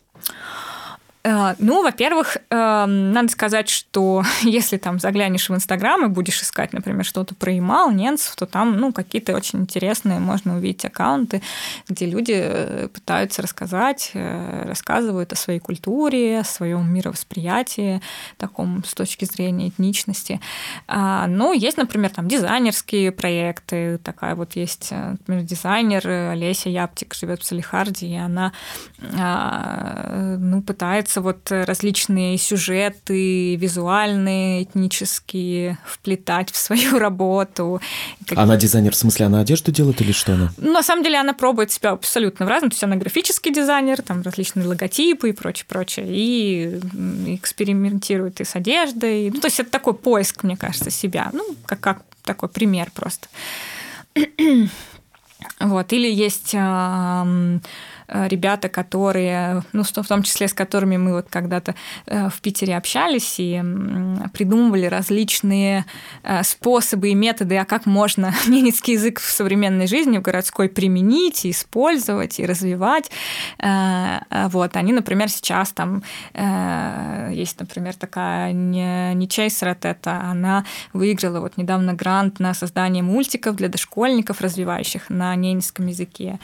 Э, ну, во-первых, эм, надо сказать, что если там заглянешь в Инстаграм и будешь искать, например, что-то про Ямал, ненцев, то там, ну, какие-то очень интересные можно увидеть аккаунты, где люди э, пытаются рассказать, э, рассказывают о своей культуре, о своем мировосприятии, таком с точки зрения этничности. А, ну, есть, например, там дизайнерские проекты, такая вот есть, например, дизайнер Олеся Яптик живет в Салихарде, и она а, ну, пытается пытаются вот различные сюжеты визуальные, этнические вплетать в свою работу. Она дизайнер, в смысле, она одежду делает или что она? Ну, на самом деле она пробует себя абсолютно в разном. То есть она графический дизайнер, там различные логотипы и прочее, прочее. И экспериментирует и с одеждой. Ну, то есть это такой поиск, мне кажется, себя. Ну, как, как такой пример просто. вот. Или есть ребята, которые, ну, в том числе с которыми мы вот когда-то в Питере общались и придумывали различные способы и методы, а как можно ненецкий язык в современной жизни, в городской применить, и использовать, и развивать. Вот, они, например, сейчас там есть, например, такая не Чейс это она выиграла вот недавно грант на создание мультиков для дошкольников, развивающих на ненецком языке.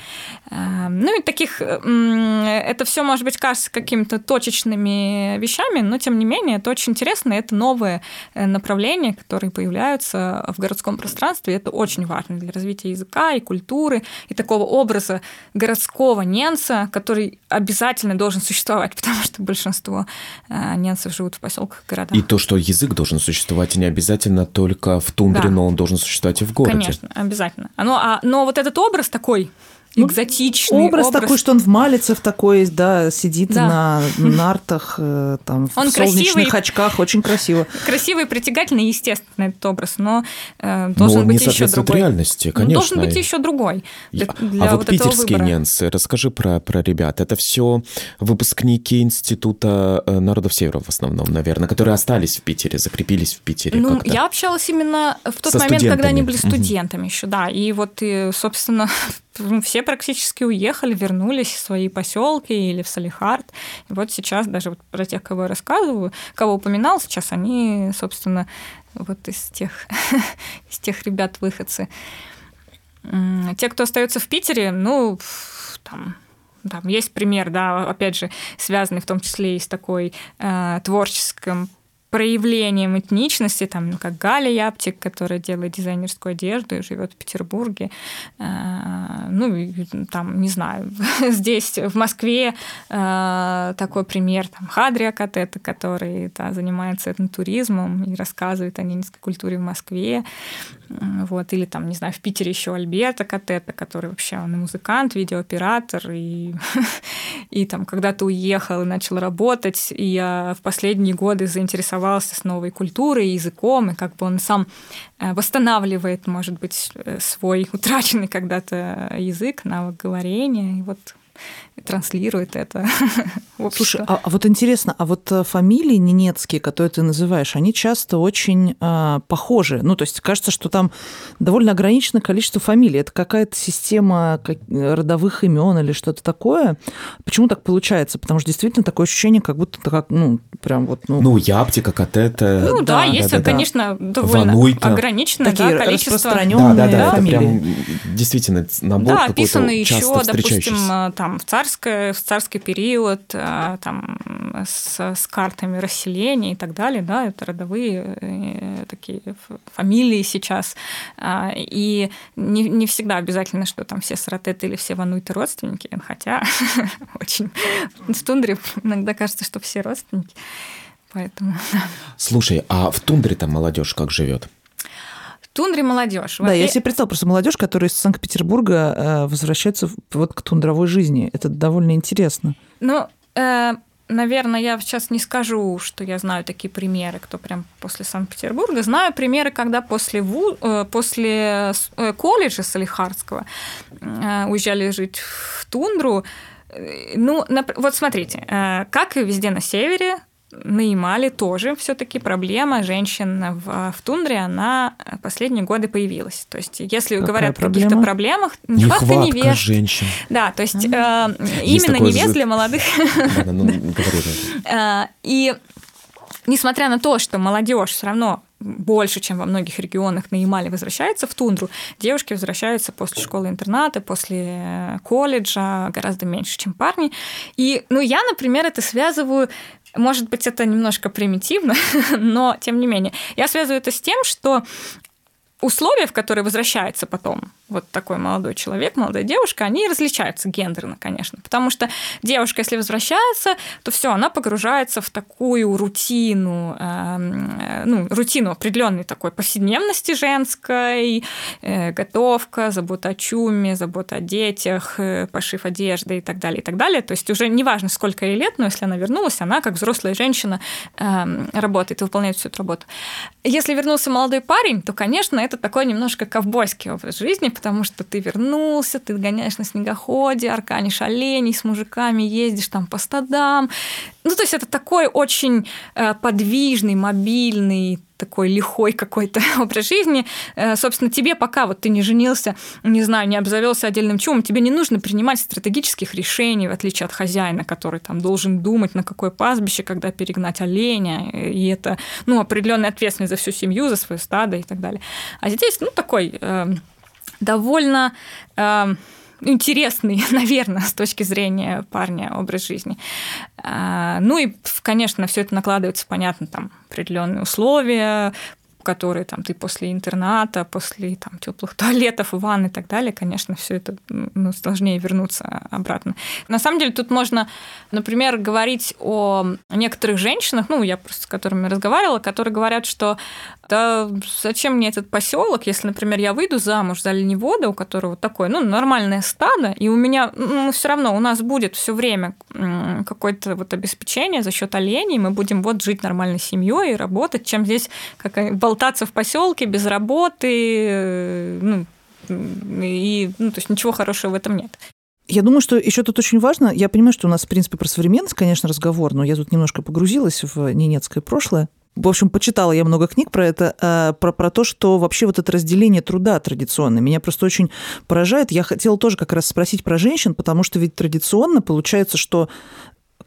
Ну и таких, это все может быть кажется какими-то точечными вещами, но тем не менее это очень интересно, это новые э, направления, которые появляются в городском пространстве, это очень важно для развития языка и культуры, и такого образа городского ненца, который обязательно должен существовать, потому что большинство э, ненцев живут в поселках, городах. И то, что язык должен существовать, не обязательно только в тундре, да. но он должен существовать и в городе. Конечно, обязательно. Но, а, но вот этот образ такой ну, экзотичный образ, образ такой, что он в Малицев такой, да, сидит да. на нартах, э, там, он в солнечных красивый, очках, очень красиво. Красивый, притягательный, естественно, этот образ, но э, должен но быть еще другой. реальности, конечно. Должен быть еще другой. Для, для а вот, вот питерские ненцы, расскажи про, про ребят. Это все выпускники Института э, народов Севера в основном, наверное, которые остались в Питере, закрепились в Питере. Ну, я общалась именно в тот Со момент, когда они были студентами угу. еще, да. И вот, и, собственно, все практически уехали, вернулись в свои поселки или в Салихард. И вот сейчас даже вот про тех, кого я рассказываю, кого упоминал, сейчас они, собственно, вот из тех, из тех ребят выходцы. Те, кто остается в Питере, ну, там, там есть пример, да, опять же, связанный в том числе и с такой э, творческим проявлением этничности, там, ну, как Галя Яптик, которая делает дизайнерскую одежду и живет в Петербурге. А, ну, там, не знаю, здесь, в Москве а, такой пример, там, Хадрия Катета, который да, занимается этнотуризмом и рассказывает о ненецкой культуре в Москве. Вот, или там, не знаю, в Питере еще Альберта Катета, который вообще он и музыкант, видеооператор, и, и там когда-то уехал и начал работать, и я в последние годы заинтересовалась оставался с новой культурой, языком, и как бы он сам э, восстанавливает, может быть, э, свой утраченный когда-то язык, навык говорения. И вот транслирует это Слушай, а, а вот интересно, а вот э, фамилии ненецкие, которые ты называешь, они часто очень а, похожи. Ну, то есть кажется, что там довольно ограниченное количество фамилий. Это какая-то система родовых имен или что-то такое. Почему так получается? Потому что действительно такое ощущение, как будто как, ну, прям вот... Ну, ну Яптика, Катета. Ну да, да есть, да, конечно, да. довольно Вануйта. ограниченное Такие да, количество. распространенные да, да, да, фамилии. Это прям действительно набор да, описаны еще, допустим, там в царское, в царский период, э, там с, с картами расселения и так далее, да, это родовые э, такие фамилии сейчас. А, и не, не всегда обязательно, что там все саратеты или все вануйты родственники, хотя очень в тундре иногда кажется, что все родственники. Поэтому. Слушай, а в тундре там молодежь как живет? Тундре молодежь. Да, я себе представила просто молодежь, которая из Санкт-Петербурга э, возвращается вот к тундровой жизни. Это довольно интересно. Ну, э, наверное, я сейчас не скажу, что я знаю такие примеры, кто прям после Санкт-Петербурга. Знаю примеры, когда после, ву, э, после э, колледжа Салихардского уезжали жить в тундру. Ну, вот смотрите, как и везде на севере, на Ямале тоже все-таки проблема женщин в, в тундре, она последние годы появилась. То есть, если Какая говорят проблема? о каких-то проблемах, нехватка, нехватка невест. женщин. Да, то есть, э, именно невест для молодых. Ну, э, и несмотря на то, что молодежь все равно больше, чем во многих регионах на Ямале возвращается в тундру, девушки возвращаются после школы-интерната, после колледжа гораздо меньше, чем парни. И, ну, я, например, это связываю может быть, это немножко примитивно, но тем не менее. Я связываю это с тем, что условия, в которые возвращается потом вот такой молодой человек, молодая девушка, они различаются гендерно, конечно. Потому что девушка, если возвращается, то все, она погружается в такую рутину, э, ну, рутину определенной такой повседневности женской, э, готовка, забота о чуме, забота о детях, э, пошив одежды и так далее, и так далее. То есть уже неважно, сколько ей лет, но если она вернулась, она как взрослая женщина э, работает и выполняет всю эту работу. Если вернулся молодой парень, то, конечно, это такой немножко ковбойский образ жизни, потому что ты вернулся, ты гоняешь на снегоходе, арканишь оленей, с мужиками ездишь там по стадам. Ну, то есть это такой очень э, подвижный, мобильный, такой лихой какой-то образ жизни. Э, собственно, тебе пока вот ты не женился, не знаю, не обзавелся отдельным чумом, тебе не нужно принимать стратегических решений, в отличие от хозяина, который там должен думать, на какое пастбище, когда перегнать оленя, и это, ну, определенная ответственность за всю семью, за свое стадо и так далее. А здесь, ну, такой э, довольно э, интересный, наверное, с точки зрения парня образ жизни. А, ну и, конечно, все это накладывается, понятно, там определенные условия, которые там ты после интерната, после там теплых туалетов, ванн и так далее, конечно, все это ну, сложнее вернуться обратно. На самом деле тут можно, например, говорить о некоторых женщинах, ну, я просто с которыми разговаривала, которые говорят, что да зачем мне этот поселок, если, например, я выйду замуж за оленевода, у которого такое, ну, нормальное стадо, и у меня, ну, все равно у нас будет все время какое-то вот обеспечение за счет оленей, мы будем вот жить нормальной семьей и работать, чем здесь как болтаться в поселке без работы, э, ну, и, ну, то есть ничего хорошего в этом нет. Я думаю, что еще тут очень важно, я понимаю, что у нас, в принципе, про современность, конечно, разговор, но я тут немножко погрузилась в ненецкое прошлое. В общем, почитала я много книг про это, э, про, про то, что вообще вот это разделение труда традиционно меня просто очень поражает. Я хотела тоже как раз спросить про женщин, потому что ведь традиционно получается, что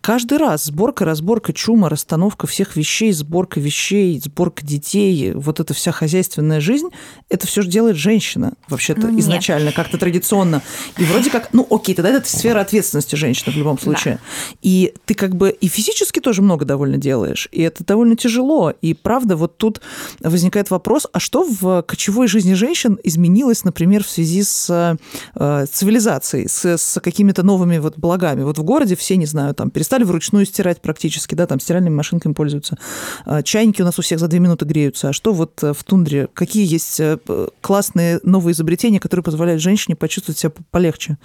Каждый раз сборка, разборка чума, расстановка всех вещей, сборка вещей, сборка детей, вот эта вся хозяйственная жизнь, это все же делает женщина вообще-то ну, изначально, как-то традиционно. И вроде как, ну окей, тогда это сфера ответственности женщины в любом случае. Да. И ты как бы и физически тоже много довольно делаешь, и это довольно тяжело. И правда, вот тут возникает вопрос, а что в кочевой жизни женщин изменилось, например, в связи с э, цивилизацией, с, с какими-то новыми вот благами? Вот в городе все, не знаю, там перестали стали вручную стирать практически, да, там стиральными машинками пользуются. А, чайники у нас у всех за две минуты греются. А что вот э, в тундре? Какие есть э, классные новые изобретения, которые позволяют женщине почувствовать себя полегче?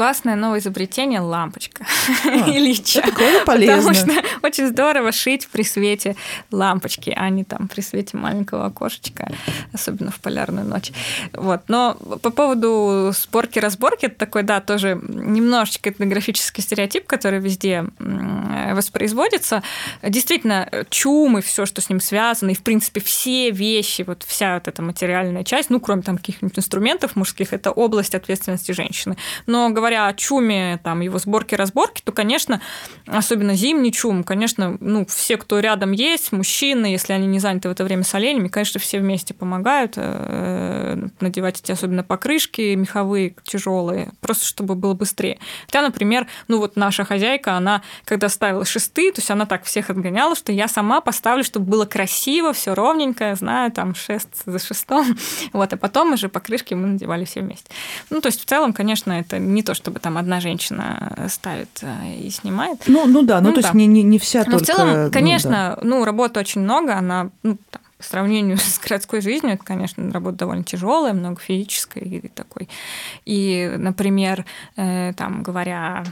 Классное новое изобретение – лампочка а, Ильича. Это полезно. Потому что очень здорово шить при свете лампочки, а не там при свете маленького окошечка, особенно в полярную ночь. Вот. Но по поводу сборки-разборки, это такой, да, тоже немножечко этнографический стереотип, который везде воспроизводится. Действительно, чум и все, что с ним связано, и, в принципе, все вещи, вот вся вот эта материальная часть, ну, кроме там каких-нибудь инструментов мужских, это область ответственности женщины. Но говоря о чуме, там, его сборке-разборке, то, конечно, особенно зимний чум, конечно, ну, все, кто рядом есть, мужчины, если они не заняты в это время с оленями, конечно, все вместе помогают э, надевать эти особенно покрышки меховые, тяжелые, просто чтобы было быстрее. Хотя, например, ну вот наша хозяйка, она, когда ставила шесты, то есть она так всех отгоняла, что я сама поставлю, чтобы было красиво, все ровненько, знаю, там шест за шестом, вот, а потом уже покрышки мы надевали все вместе. Ну, то есть в целом, конечно, это не то, то, чтобы там одна женщина ставит э, и снимает. Ну, ну да, ну, ну то да. есть не, не, не вся Но только... в целом, конечно, ну, да. ну работы очень много, она ну, там, по сравнению с городской жизнью, это, конечно, работа довольно тяжелая, много физической и такой. И, например, э, там, говоря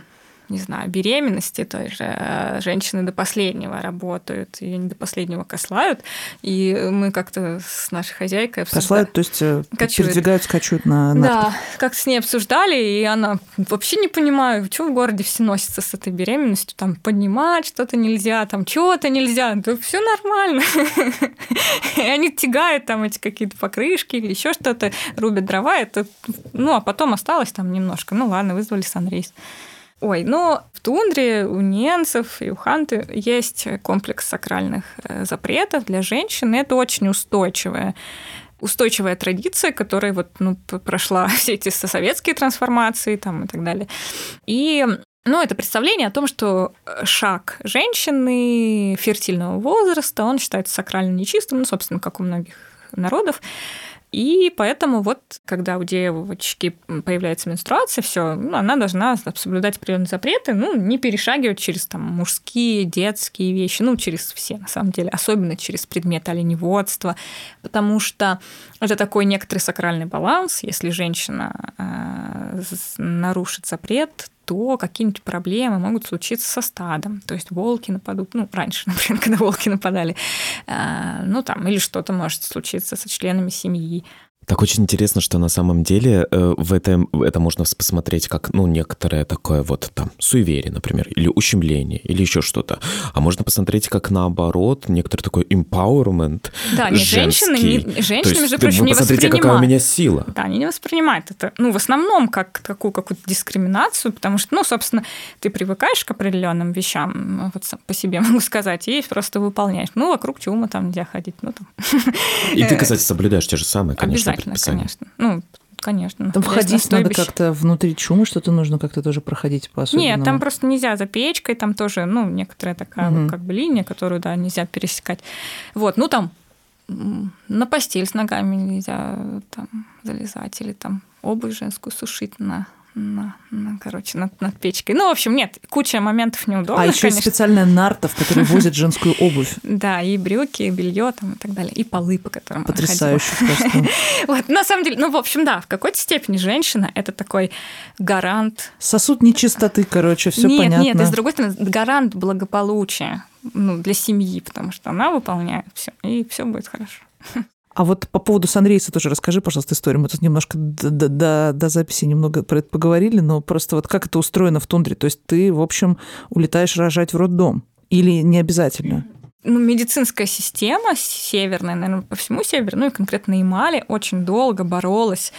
не знаю, беременности той же э, женщины до последнего работают, ее не до последнего кослают, и мы как-то с нашей хозяйкой обсуждали... Кослают, то есть э, кочуют. передвигаются, качают на Да, как с ней обсуждали, и она вообще не понимаю, что в городе все носятся с этой беременностью, там поднимать что-то нельзя, там чего-то нельзя, да все нормально. И они тягают там эти какие-то покрышки или еще что-то, рубят дрова, это, ну, а потом осталось там немножко, ну ладно, вызвали санрейс. Ой, ну, в тундре у ненцев и у ханты есть комплекс сакральных э, запретов для женщин, это очень устойчивая устойчивая традиция, которая вот, ну, прошла все эти советские трансформации там, и так далее. И ну, это представление о том, что э, шаг женщины фертильного возраста, он считается сакрально нечистым, ну, собственно, как у многих народов. И поэтому вот, когда у девочки появляется менструация, все, ну, она должна соблюдать определенные запреты, ну, не перешагивать через там мужские, детские вещи, ну, через все, на самом деле, особенно через предмет оленеводства, потому что это такой некоторый сакральный баланс. Если женщина э, нарушит запрет, то какие-нибудь проблемы могут случиться со стадом. То есть волки нападут, ну, раньше, например, когда волки нападали, э, ну, там, или что-то может случиться со членами семьи. Так очень интересно, что на самом деле э, в этом это можно посмотреть как, ну, некоторое такое вот там суеверие, например, или ущемление, или еще что-то. А можно посмотреть как наоборот, некоторый такой empowerment Да, не женщины, не, женщины, То есть между прочим, не посмотрите, какая у меня сила. Да, они не воспринимают это, ну, в основном, как такую какую-то дискриминацию, потому что, ну, собственно, ты привыкаешь к определенным вещам, вот сам по себе могу сказать, и просто выполняешь. Ну, вокруг чума там нельзя ходить, ну, там. И ты, кстати, соблюдаешь те же самые, конечно, Обязательно, предписания. конечно. Ну, конечно. Там входить надо как-то внутри чумы, что-то нужно как-то тоже проходить по особенному. Нет, там просто нельзя за печкой, там тоже, ну, некоторая такая вот как бы линия, которую, да, нельзя пересекать. Вот, ну, там на постель с ногами нельзя там залезать или там обувь женскую сушить на, на, на, короче, над, над печкой. Ну, в общем, нет, куча моментов неудобных, А еще конечно. специальная нарта, в которой возят женскую обувь. Да, и брюки, и белье там и так далее, и полы, по которым Потрясающе просто. Вот, на самом деле, ну, в общем, да, в какой-то степени женщина – это такой гарант Сосуд нечистоты, короче, все нет, понятно. нет, и с другой стороны, гарант благополучия ну, для семьи, потому что она выполняет все, и все будет хорошо. А вот по поводу Санрейса тоже расскажи, пожалуйста, историю. Мы тут немножко до, до- до- записи немного про это поговорили, но просто вот как это устроено в тундре? То есть ты, в общем, улетаешь рожать в роддом? Или не обязательно? Ну, медицинская система северная, наверное, по всему северу, ну и конкретно Ямале, очень долго боролась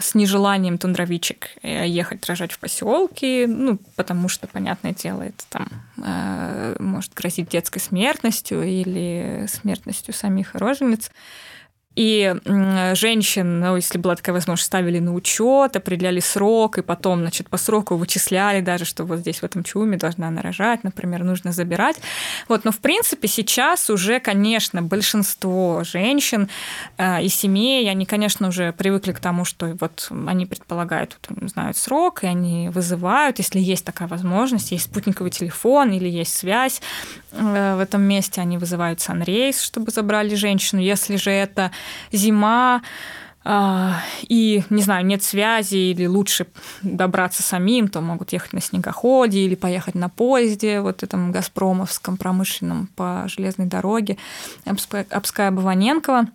с нежеланием тундровичек э, ехать рожать в поселке, ну, потому что, понятное дело, это там э, может грозить детской смертностью или смертностью самих рожениц. И женщин, ну, если была такая возможность, ставили на учет, определяли срок, и потом, значит, по сроку вычисляли даже, что вот здесь в этом чуме должна она рожать, например, нужно забирать. Вот, но в принципе сейчас уже, конечно, большинство женщин э, и семей, они, конечно, уже привыкли к тому, что вот они предполагают, вот, знают срок, и они вызывают, если есть такая возможность, есть спутниковый телефон или есть связь э, в этом месте, они вызывают санрейс, чтобы забрали женщину. Если же это зима, а, и, не знаю, нет связи или лучше добраться самим, то могут ехать на снегоходе или поехать на поезде, вот этом газпромовском промышленном по железной дороге Обская- Обская-Баваненкова.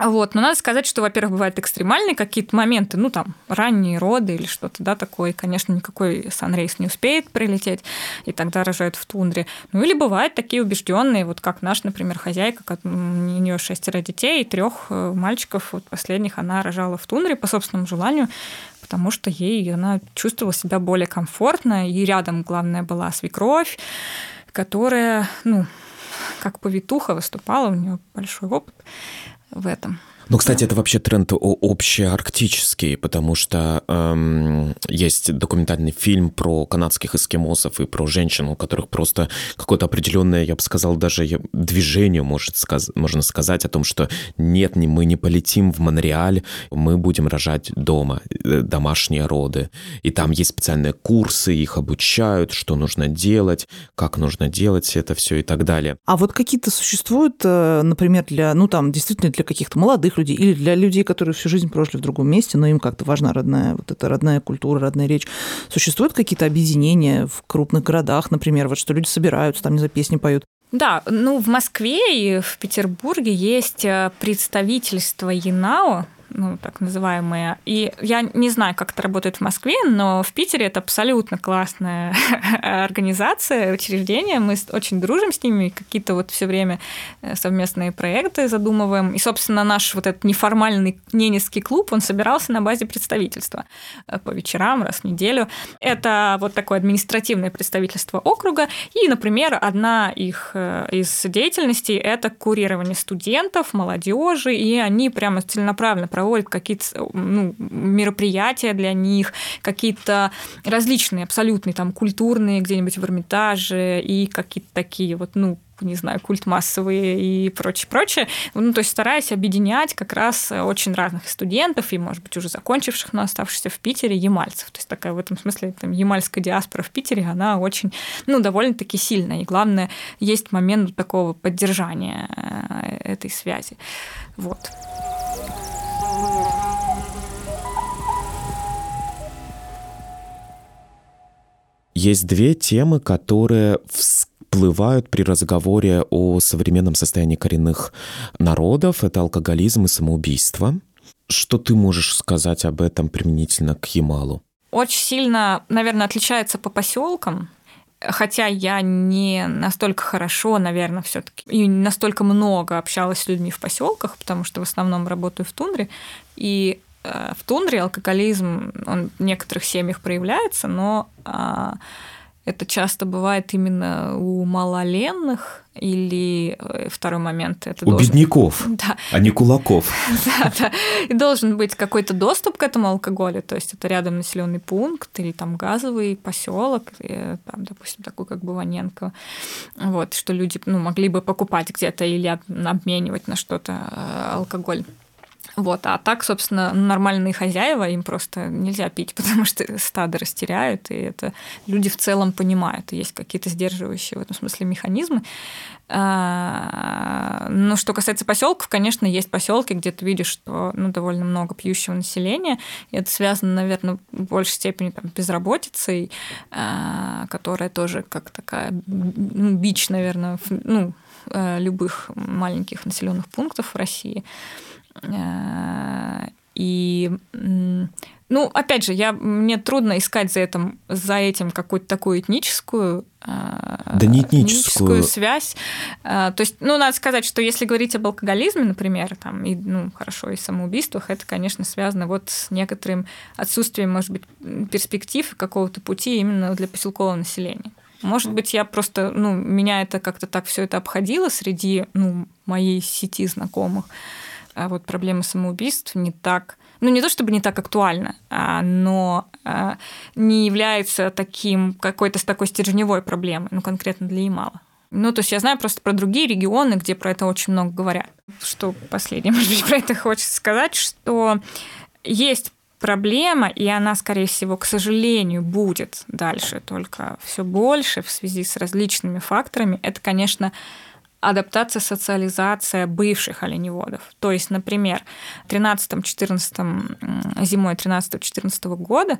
Вот. Но надо сказать, что, во-первых, бывают экстремальные какие-то моменты, ну, там, ранние роды или что-то, да, такое. И, конечно, никакой санрейс не успеет прилететь, и тогда рожают в тундре. Ну, или бывают такие убежденные, вот как наш, например, хозяйка, как- у нее шестеро детей, и трех мальчиков, вот последних она рожала в тундре по собственному желанию, потому что ей она чувствовала себя более комфортно, и рядом, главное, была свекровь, которая, ну, как повитуха выступала, у нее большой опыт в этом. Ну, кстати, это вообще тренд общеарктический, потому что эм, есть документальный фильм про канадских эскимосов и про женщин, у которых просто какое-то определенное, я бы сказал, даже движение, может, сказ- можно сказать, о том, что нет, не, мы не полетим в Монреаль, мы будем рожать дома, э, домашние роды. И там есть специальные курсы, их обучают, что нужно делать, как нужно делать это все и так далее. А вот какие-то существуют, э, например, для, ну там, действительно для каких-то молодых людей или для людей, которые всю жизнь прожили в другом месте, но им как-то важна родная, вот эта родная культура, родная речь. Существуют какие-то объединения в крупных городах, например, вот что люди собираются, там, не знаю, песни поют? Да, ну в Москве и в Петербурге есть э, представительство ЕНАО, ну, так называемые. И я не знаю, как это работает в Москве, но в Питере это абсолютно классная организация, учреждение. Мы очень дружим с ними, какие-то вот все время э, совместные проекты задумываем. И, собственно, наш вот этот неформальный ненецкий клуб, он собирался на базе представительства э, по вечерам раз в неделю. Это вот такое административное представительство округа. И, например, одна их э, из деятельностей – это курирование студентов, молодежи, и они прямо целенаправленно проводят какие-то ну, мероприятия для них, какие-то различные, абсолютные, там, культурные где-нибудь в Эрмитаже и какие-то такие вот, ну, не знаю, культ массовые и прочее, прочее. Ну, то есть стараясь объединять как раз очень разных студентов и, может быть, уже закончивших, но оставшихся в Питере ямальцев. То есть такая в этом смысле там, ямальская диаспора в Питере, она очень, ну, довольно-таки сильная. И главное, есть момент такого поддержания э, этой связи. Вот. Есть две темы, которые всплывают при разговоре о современном состоянии коренных народов. Это алкоголизм и самоубийство. Что ты можешь сказать об этом применительно к Ямалу? Очень сильно, наверное, отличается по поселкам. Хотя я не настолько хорошо, наверное, все-таки и настолько много общалась с людьми в поселках, потому что в основном работаю в тундре. И э, в тундре алкоголизм, он в некоторых семьях проявляется, но а, это часто бывает именно у малоленных или э, второй момент. Это у должен... бедняков, да. а не кулаков. Да, да. И должен быть какой-то доступ к этому алкоголю, то есть это рядом населенный пункт или там газовый поселок, там, допустим, такой как Бываненко, вот, что люди ну, могли бы покупать где-то или обменивать на что-то э, алкоголь. Вот, а так, собственно, нормальные хозяева, им просто нельзя пить, потому что стадо растеряют, и это люди в целом понимают, есть какие-то сдерживающие в этом смысле механизмы. А, но что касается поселков, конечно, есть поселки, где ты видишь, что ну, довольно много пьющего населения, и это связано, наверное, в большей степени там, безработицей, а, которая тоже как такая ну, бич, наверное, ну, э, любых маленьких населенных пунктов в России. Э, и, ну, опять же, я, мне трудно искать за этим, за этим какую-то такую этническую, э, да не этническую. связь. Э, то есть, ну, надо сказать, что если говорить об алкоголизме, например, там, и, ну, хорошо, и самоубийствах, это, конечно, связано вот с некоторым отсутствием, может быть, перспектив какого-то пути именно для поселкового населения. Может быть, я просто, ну, меня это как-то так все это обходило среди, ну, моей сети знакомых а вот проблема самоубийств не так, ну не то чтобы не так актуальна, а, но а, не является таким какой-то с такой стержневой проблемой, ну конкретно для Ямала. Ну, то есть я знаю просто про другие регионы, где про это очень много говорят. Что последнее, может быть, про это хочется сказать, что есть проблема, и она, скорее всего, к сожалению, будет дальше только все больше в связи с различными факторами. Это, конечно, адаптация, социализация бывших оленеводов. То есть, например, 13-14 зимой 13-14 года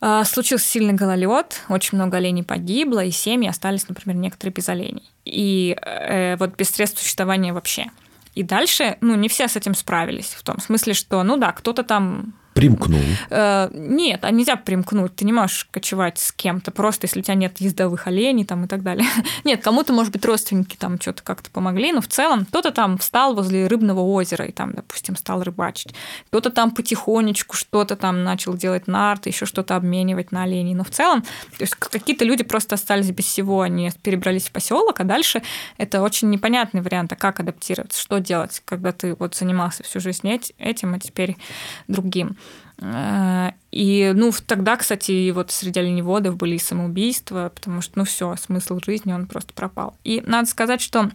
а, случился сильный гололед, очень много оленей погибло, и семьи остались, например, некоторые без оленей. И э, вот без средств существования вообще. И дальше, ну, не все с этим справились, в том смысле, что, ну да, кто-то там Примкнул. Э, нет, а нельзя примкнуть. Ты не можешь кочевать с кем-то, просто если у тебя нет ездовых оленей там, и так далее. Нет, кому-то, может быть, родственники там что-то как-то помогли, но в целом кто-то там встал возле рыбного озера и там, допустим, стал рыбачить. Кто-то там потихонечку что-то там начал делать нарты, еще что-то обменивать на оленей. Но в целом, то есть какие-то люди просто остались без всего, они перебрались в поселок, а дальше это очень непонятный вариант, а как адаптироваться, что делать, когда ты вот занимался всю жизнь этим, а теперь другим. Э, и, ну, тогда, кстати, вот среди оленеводов были и самоубийства, потому что, ну, все, смысл жизни, он просто пропал. И надо сказать, что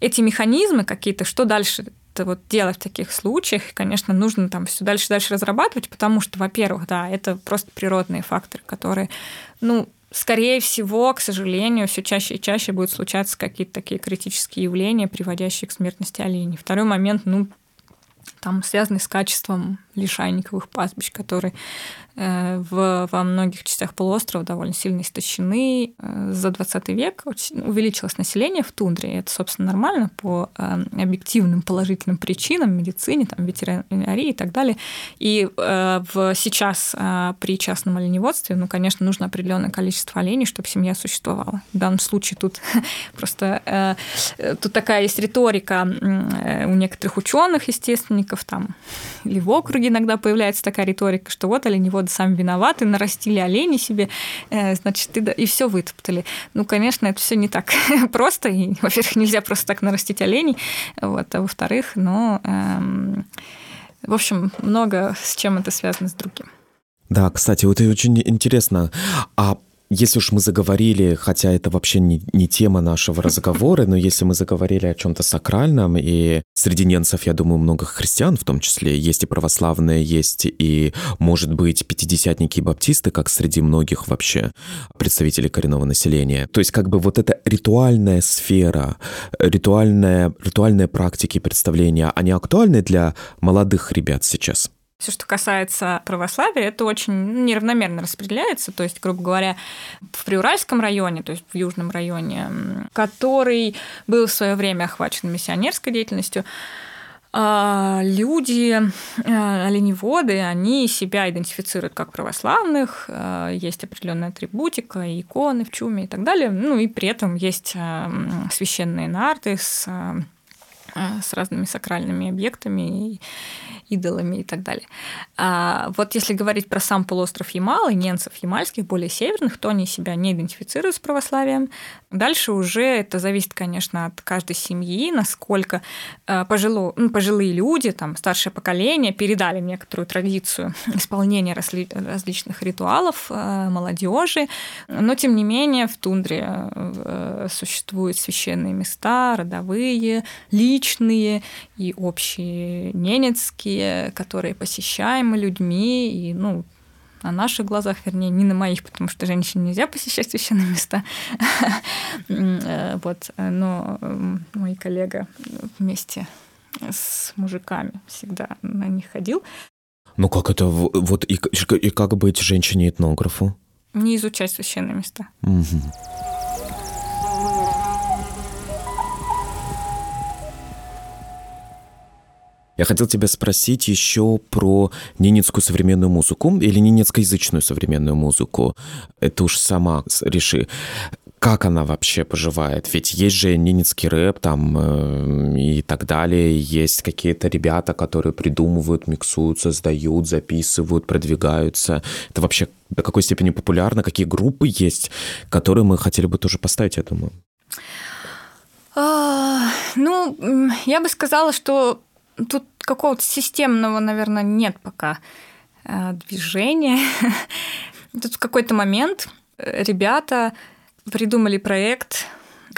эти механизмы какие-то, что дальше вот делать в таких случаях, конечно, нужно там все дальше дальше разрабатывать, потому что, во-первых, да, это просто природные факторы, которые, ну, скорее всего, к сожалению, все чаще и чаще будут случаться какие-то такие критические явления, приводящие к смертности оленей. Второй момент, ну, там связанный с качеством лишайниковых пастбищ, которые в, во многих частях полуострова довольно сильно истощены. Э, за 20 век увеличилось население в тундре, и это, собственно, нормально по э, объективным положительным причинам, медицине, там, ветеринарии и так далее. И в, сейчас при частном оленеводстве, ну, конечно, нужно определенное количество оленей, чтобы семья существовала. В данном случае тут просто тут такая есть риторика у некоторых ученых, естественников, там, или в округе иногда появляется такая риторика, что вот оленеводы сами виноваты, нарастили оленей себе, э, значит, и, и все вытоптали. Ну, конечно, это все не так просто. И, во-первых, нельзя просто так нарастить оленей, вот, а во-вторых, ну, эм, в общем, много с чем это связано с другим. Да, кстати, вот это очень интересно. А если уж мы заговорили, хотя это вообще не, не тема нашего разговора, но если мы заговорили о чем-то сакральном, и среди ненцев, я думаю, много христиан в том числе, есть и православные, есть и, может быть, пятидесятники и баптисты, как среди многих вообще представителей коренного населения. То есть как бы вот эта ритуальная сфера, ритуальная, ритуальные практики представления, они актуальны для молодых ребят сейчас? Все, что касается православия, это очень неравномерно распределяется. То есть, грубо говоря, в Приуральском районе, то есть в Южном районе, который был в свое время охвачен миссионерской деятельностью, А, люди, э, оленеводы, они себя идентифицируют как православных, э, есть определенная атрибутика, иконы в чуме и так далее. Ну и при этом есть священные нарты с с разными сакральными объектами, идолами и так далее. А вот если говорить про сам полуостров Ямал и ненцев ямальских, более северных, то они себя не идентифицируют с православием. Дальше уже это зависит, конечно, от каждой семьи, насколько э, пожило, ну, пожилые люди, там, старшее поколение передали некоторую традицию исполнения разли, различных ритуалов э, молодежи. Но, тем не менее, в тундре э, существуют священные места, родовые, личные и общие ненецкие, которые посещаемы людьми, и, ну, на наших глазах, вернее, не на моих, потому что женщине нельзя посещать священные места. Э, вот, но мой коллега вместе с мужиками всегда на них ходил. Ну как это, вот и, и как быть женщине-этнографу? Не изучать священные места. Угу. Я хотел тебя спросить еще про ненецкую современную музыку или ненецкоязычную современную музыку. Это уж сама реши. Как она вообще поживает? Ведь есть же ненецкий рэп там э, и так далее. Есть какие-то ребята, которые придумывают, миксуют, создают, записывают, продвигаются. Это вообще до какой степени популярно? Какие группы есть, которые мы хотели бы тоже поставить, я думаю? Ну, я бы сказала, что тут какого-то системного, наверное, нет пока э, движения. Тут в какой-то момент ребята придумали проект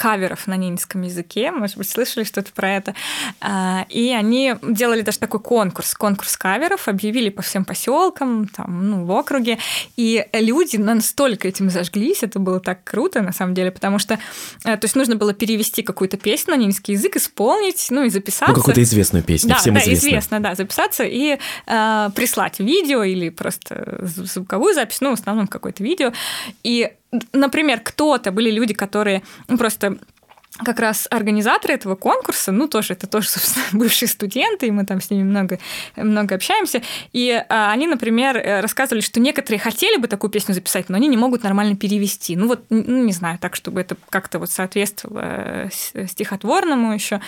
каверов на ненецком языке. Может быть, слышали что-то про это. А, и они делали даже такой конкурс, конкурс каверов, объявили по всем поселкам, там, ну, в округе. И люди настолько этим зажглись, это было так круто, на самом деле, потому что, э, то есть, нужно было перевести какую-то песню на ненецкий язык, исполнить, ну, и записаться. Ну, какую-то известную песню, да, всем да, известно. известно, да, записаться и э, прислать видео или просто звуковую запись, ну, в основном какое-то видео. И например, кто-то, были люди, которые ну, просто как раз организаторы этого конкурса, ну, тоже, это тоже, собственно, бывшие студенты, и мы там с ними много, много общаемся, и а, они, например, э, рассказывали, что некоторые хотели бы такую песню записать, но они не могут нормально перевести. Ну, вот, ну, не знаю, так, чтобы это как-то вот соответствовало э, стихотворному еще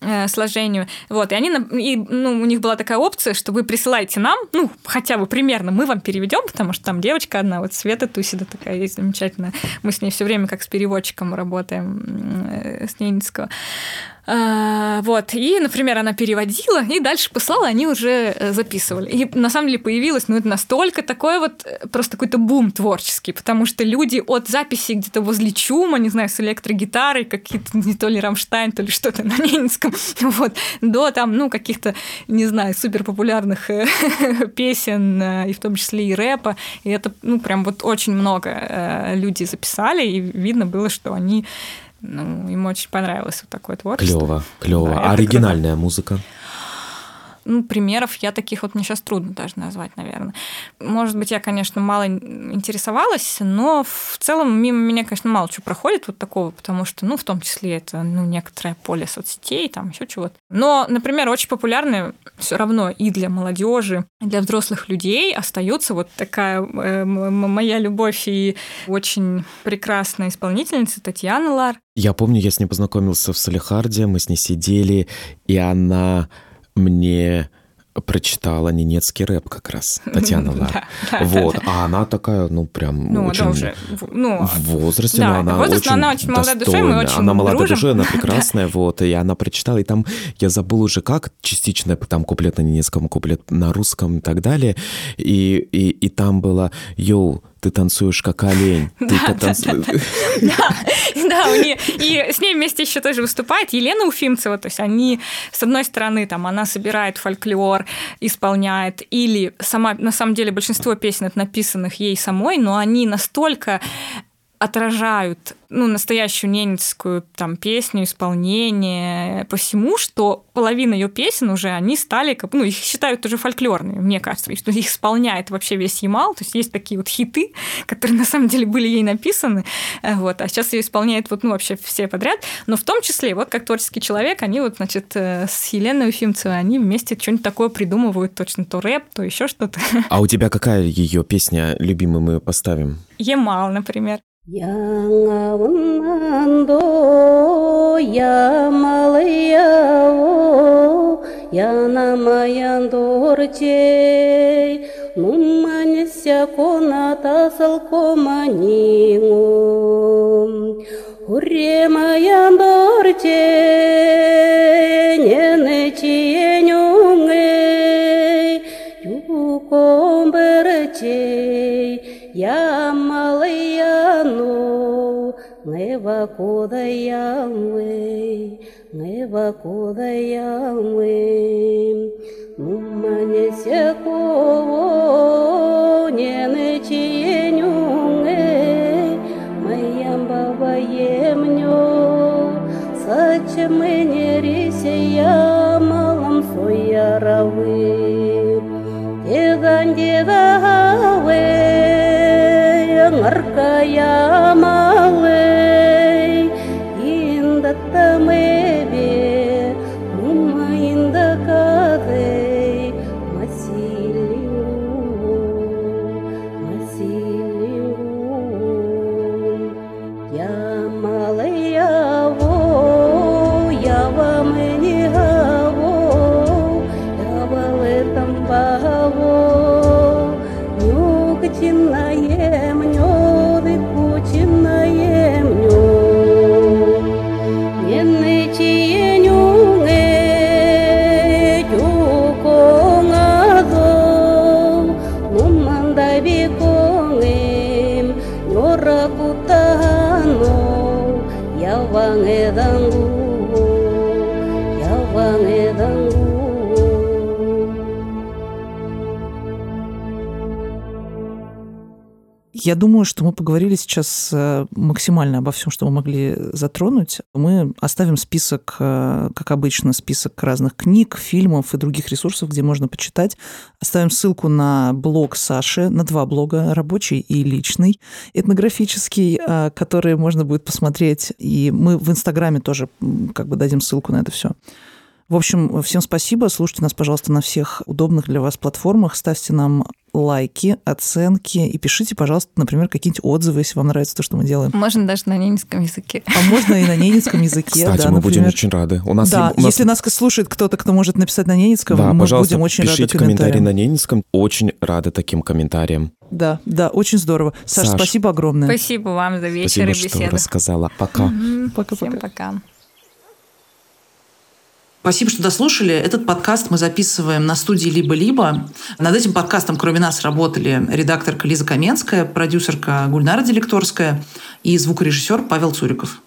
э, сложению. Вот, и они, и, ну, у них была такая опция, что вы присылаете нам, ну, хотя бы примерно, мы вам переведем, потому что там девочка одна, вот Света Тусида такая есть замечательная, мы с ней все время как с переводчиком работаем с ненецкого. А, вот, и, например, она переводила, и дальше послала, они уже э, записывали. И на самом деле появилось, ну, это настолько такой вот э, просто какой-то бум творческий, потому что люди от записи где-то возле чума, не знаю, с электрогитарой, какие-то не то ли Рамштайн, то ли что-то на ненецком, вот, до там, ну, каких-то, не знаю, супер популярных э, песен, и в том числе и рэпа, и это, ну, прям вот очень много люди записали, и видно было, что они ну, ему очень понравилось вот такое творчество. Клево, клево. Да, а оригинальная круто. музыка? Ну, примеров я таких вот мне сейчас трудно даже назвать, наверное. Может быть, я, конечно, мало интересовалась, но в целом мимо меня, конечно, мало чего проходит вот такого, потому что, ну, в том числе это, ну, некоторое поле соцсетей, там еще чего-то. Но, например, очень популярны все равно и для молодежи, и для взрослых людей остается вот такая э, моя любовь и очень прекрасная исполнительница Татьяна Лар. Я помню, я с ней познакомился в Салихарде, мы с ней сидели, и она мне прочитала ненецкий рэп как раз, Татьяна Лар. вот, а она такая, ну, прям ну, очень... Уже, ну, в возрасте, но она очень она очень молодая душа, мы очень Она молодая душа, она прекрасная, вот, и она прочитала, и там, я забыл уже как, частично там куплет на ненецком, куплет на русском и так далее, и, и, и там было, йоу, ты танцуешь как олень. Да, да, да, и с ней вместе еще тоже выступает Елена Уфимцева, то есть они, с одной стороны, там, она собирает фольклор, исполняет, или сама, на самом деле, большинство песен написанных ей самой, но они настолько отражают ну, настоящую ненецкую там песню, исполнение, по всему, что половина ее песен уже, они стали, как, ну, их считают уже фольклорными, мне кажется, что их исполняет вообще весь Ямал, то есть есть такие вот хиты, которые на самом деле были ей написаны, э, вот, а сейчас ее исполняет вот, ну, вообще все подряд, но в том числе, вот как творческий человек, они вот, значит, э, с Еленой Уфимцевой, они вместе что-нибудь такое придумывают, точно то рэп, то еще что-то. А у тебя какая ее песня любимая мы поставим? Ямал, например. Яңауынман ямалыяво янамаян дорчей. Нуманеся конатасыл команingum Уремаян дорчей нены чиенюңей нева кодаямы, нева кодаямы. Нумане секово, не нечиенюнге, моям баба емню, сачме не рисе ямалам сояравы. Дедан дедавы, markaya malay maybe. Я думаю, что мы поговорили сейчас э, максимально обо всем, что мы могли затронуть. Мы оставим список, э, как обычно, список разных книг, фильмов и других ресурсов, где можно почитать. Оставим ссылку на блог Саши, на два блога, рабочий и личный, этнографический, э, которые можно будет посмотреть. И мы в Инстаграме тоже как бы дадим ссылку на это все. В общем, всем спасибо. Слушайте нас, пожалуйста, на всех удобных для вас платформах. Ставьте нам лайки, оценки и пишите, пожалуйста, например, какие-нибудь отзывы, если вам нравится то, что мы делаем. Можно даже на ненецком языке. А можно и на ненецком языке. Кстати, да, мы например. будем очень рады. У нас, да, у нас... если нас слушает кто-то, кто может написать на ненецком, да, мы будем очень рады пишите комментарии комментариям. на ненецком. Очень рады таким комментариям. Да, да, очень здорово. Саш, Саш, спасибо огромное. Спасибо вам за вечер Спасибо, и что беседу. рассказала. Пока. Пока-пока. Всем пока. Спасибо, что дослушали. Этот подкаст мы записываем на студии «Либо-либо». Над этим подкастом, кроме нас, работали редакторка Лиза Каменская, продюсерка Гульнара Делекторская и звукорежиссер Павел Цуриков.